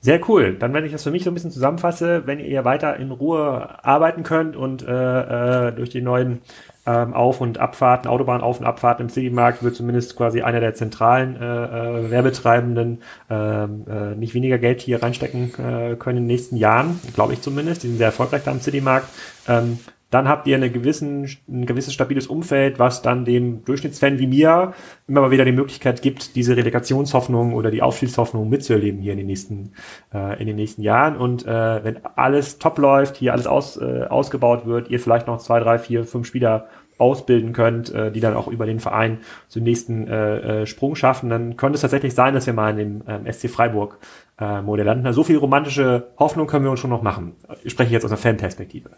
Sehr cool. Dann, wenn ich das für mich so ein bisschen zusammenfasse, wenn ihr weiter in Ruhe arbeiten könnt und äh, äh, durch die neuen ähm, Auf- und Abfahrten, Autobahnauf- und Abfahrten im Citymarkt wird zumindest quasi einer der zentralen äh, äh, Werbetreibenden ähm, äh, nicht weniger Geld hier reinstecken äh, können in den nächsten Jahren, glaube ich zumindest. Die sind sehr erfolgreich da im Citymarkt. Ähm, dann habt ihr eine gewissen, ein gewisses stabiles Umfeld, was dann dem Durchschnittsfan wie mir immer mal wieder die Möglichkeit gibt, diese Relegationshoffnung oder die Aufstiegshoffnung mitzuerleben hier in den nächsten, äh, in den nächsten Jahren. Und äh, wenn alles top läuft, hier alles aus, äh, ausgebaut wird, ihr vielleicht noch zwei, drei, vier, fünf Spieler ausbilden könnt, äh, die dann auch über den Verein zum nächsten äh, äh, Sprung schaffen, dann könnte es tatsächlich sein, dass wir mal in dem ähm, SC Freiburg äh, Modell landen. So viel romantische Hoffnung können wir uns schon noch machen. Ich spreche jetzt aus einer Fanperspektive.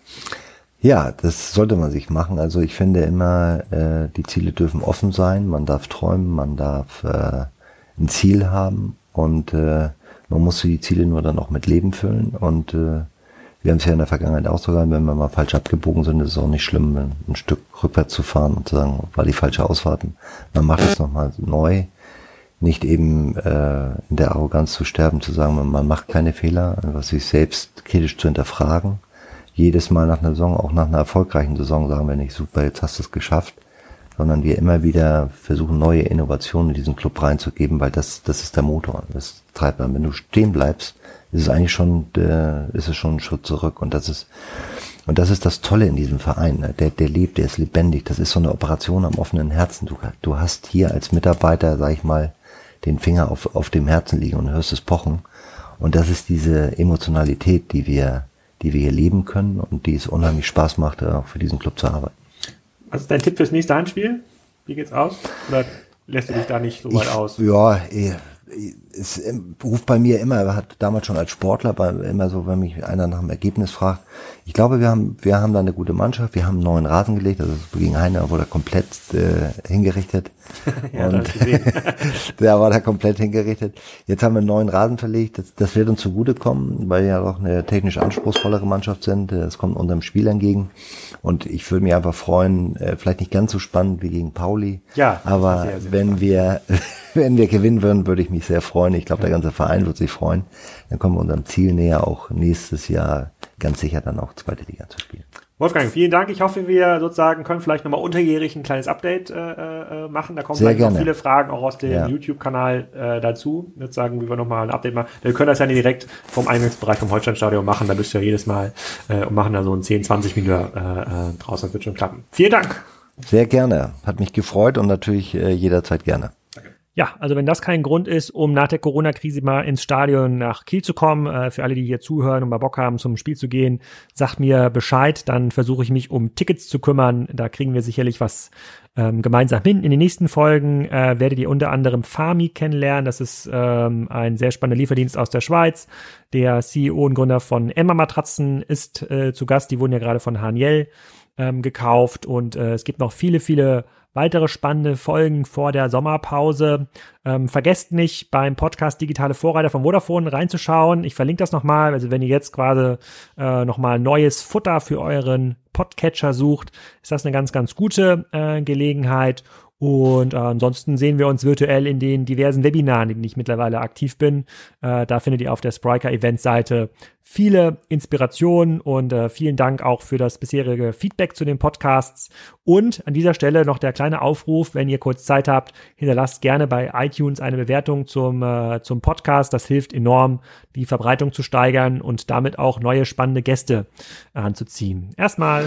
Ja, das sollte man sich machen. Also ich finde immer, äh, die Ziele dürfen offen sein. Man darf träumen, man darf äh, ein Ziel haben und äh, man muss die Ziele nur dann auch mit Leben füllen. Und äh, wir haben es ja in der Vergangenheit auch so gehabt, wenn wir mal falsch abgebogen sind, ist es auch nicht schlimm, ein Stück rückwärts zu fahren und zu sagen, war die falsche Ausfahrt. Man macht es nochmal neu. Nicht eben äh, in der Arroganz zu sterben, zu sagen, man macht keine Fehler, was sich selbst kritisch zu hinterfragen jedes Mal nach einer Saison, auch nach einer erfolgreichen Saison, sagen wir nicht, super, jetzt hast du es geschafft, sondern wir immer wieder versuchen, neue Innovationen in diesen Club reinzugeben, weil das, das ist der Motor. Das treibt man. Wenn du stehen bleibst, ist es eigentlich schon, äh, ist es schon ein Schritt zurück. Und das ist, und das ist das Tolle in diesem Verein. Ne? Der, der lebt, der ist lebendig. Das ist so eine Operation am offenen Herzen. Du, du hast hier als Mitarbeiter, sag ich mal, den Finger auf, auf dem Herzen liegen und hörst es pochen. Und das ist diese Emotionalität, die wir, die wir hier leben können und die es unheimlich Spaß macht, auch für diesen Club zu arbeiten. Was ist dein Tipp fürs nächste Handspiel? Wie geht's aus? Oder lässt du dich da nicht so weit ich, aus? Ja, eh, es ruft bei mir immer, hat damals schon als Sportler bei, immer so, wenn mich einer nach dem Ergebnis fragt. Ich glaube, wir haben, wir haben da eine gute Mannschaft. Wir haben einen neuen Rasen gelegt. Also gegen Heiner wurde er komplett äh, hingerichtet. ja, und der war da komplett hingerichtet. Jetzt haben wir einen neuen Rasen verlegt. Das, das wird uns zugutekommen, weil wir ja doch eine technisch anspruchsvollere Mannschaft sind. Das kommt unserem Spiel entgegen. Und ich würde mich einfach freuen, äh, vielleicht nicht ganz so spannend wie gegen Pauli. Ja. Aber sehr, sehr wenn spannend. wir wenn wir gewinnen würden, würde ich mich sehr freuen. Ich glaube, der ganze Verein wird sich freuen. Dann kommen wir unserem Ziel näher, auch nächstes Jahr ganz sicher dann auch zweite Liga zu spielen. Wolfgang, vielen Dank. Ich hoffe, wir sozusagen können vielleicht nochmal unterjährig ein kleines Update äh, äh, machen. Da kommen Sehr vielleicht noch viele Fragen auch aus dem ja. YouTube-Kanal äh, dazu. Sozusagen, wie wir nochmal ein Update machen. Wir können das ja nicht direkt vom Eingangsbereich vom Holsteinstadion machen. Da bist du ja jedes Mal äh, und machen da so ein 10, 20 Minuten äh, äh, draußen. Das wird schon klappen. Vielen Dank. Sehr gerne. Hat mich gefreut und natürlich äh, jederzeit gerne. Ja, also wenn das kein Grund ist, um nach der Corona-Krise mal ins Stadion nach Kiel zu kommen, äh, für alle, die hier zuhören und mal Bock haben, zum Spiel zu gehen, sagt mir Bescheid, dann versuche ich mich um Tickets zu kümmern. Da kriegen wir sicherlich was ähm, gemeinsam hin. In den nächsten Folgen äh, werdet ihr unter anderem Fami kennenlernen. Das ist ähm, ein sehr spannender Lieferdienst aus der Schweiz. Der CEO und Gründer von Emma Matratzen ist äh, zu Gast. Die wurden ja gerade von Haniel ähm, gekauft und äh, es gibt noch viele, viele weitere spannende Folgen vor der Sommerpause. Ähm, vergesst nicht, beim Podcast Digitale Vorreiter von Vodafone reinzuschauen. Ich verlinke das nochmal. Also wenn ihr jetzt gerade äh, nochmal neues Futter für euren Podcatcher sucht, ist das eine ganz, ganz gute äh, Gelegenheit. Und äh, ansonsten sehen wir uns virtuell in den diversen Webinaren, in denen ich mittlerweile aktiv bin. Äh, da findet ihr auf der Spriker Event-Seite viele Inspirationen und äh, vielen Dank auch für das bisherige Feedback zu den Podcasts. Und an dieser Stelle noch der kleine Aufruf, wenn ihr kurz Zeit habt, hinterlasst gerne bei iTunes eine Bewertung zum, äh, zum Podcast. Das hilft enorm, die Verbreitung zu steigern und damit auch neue spannende Gäste anzuziehen. Erstmal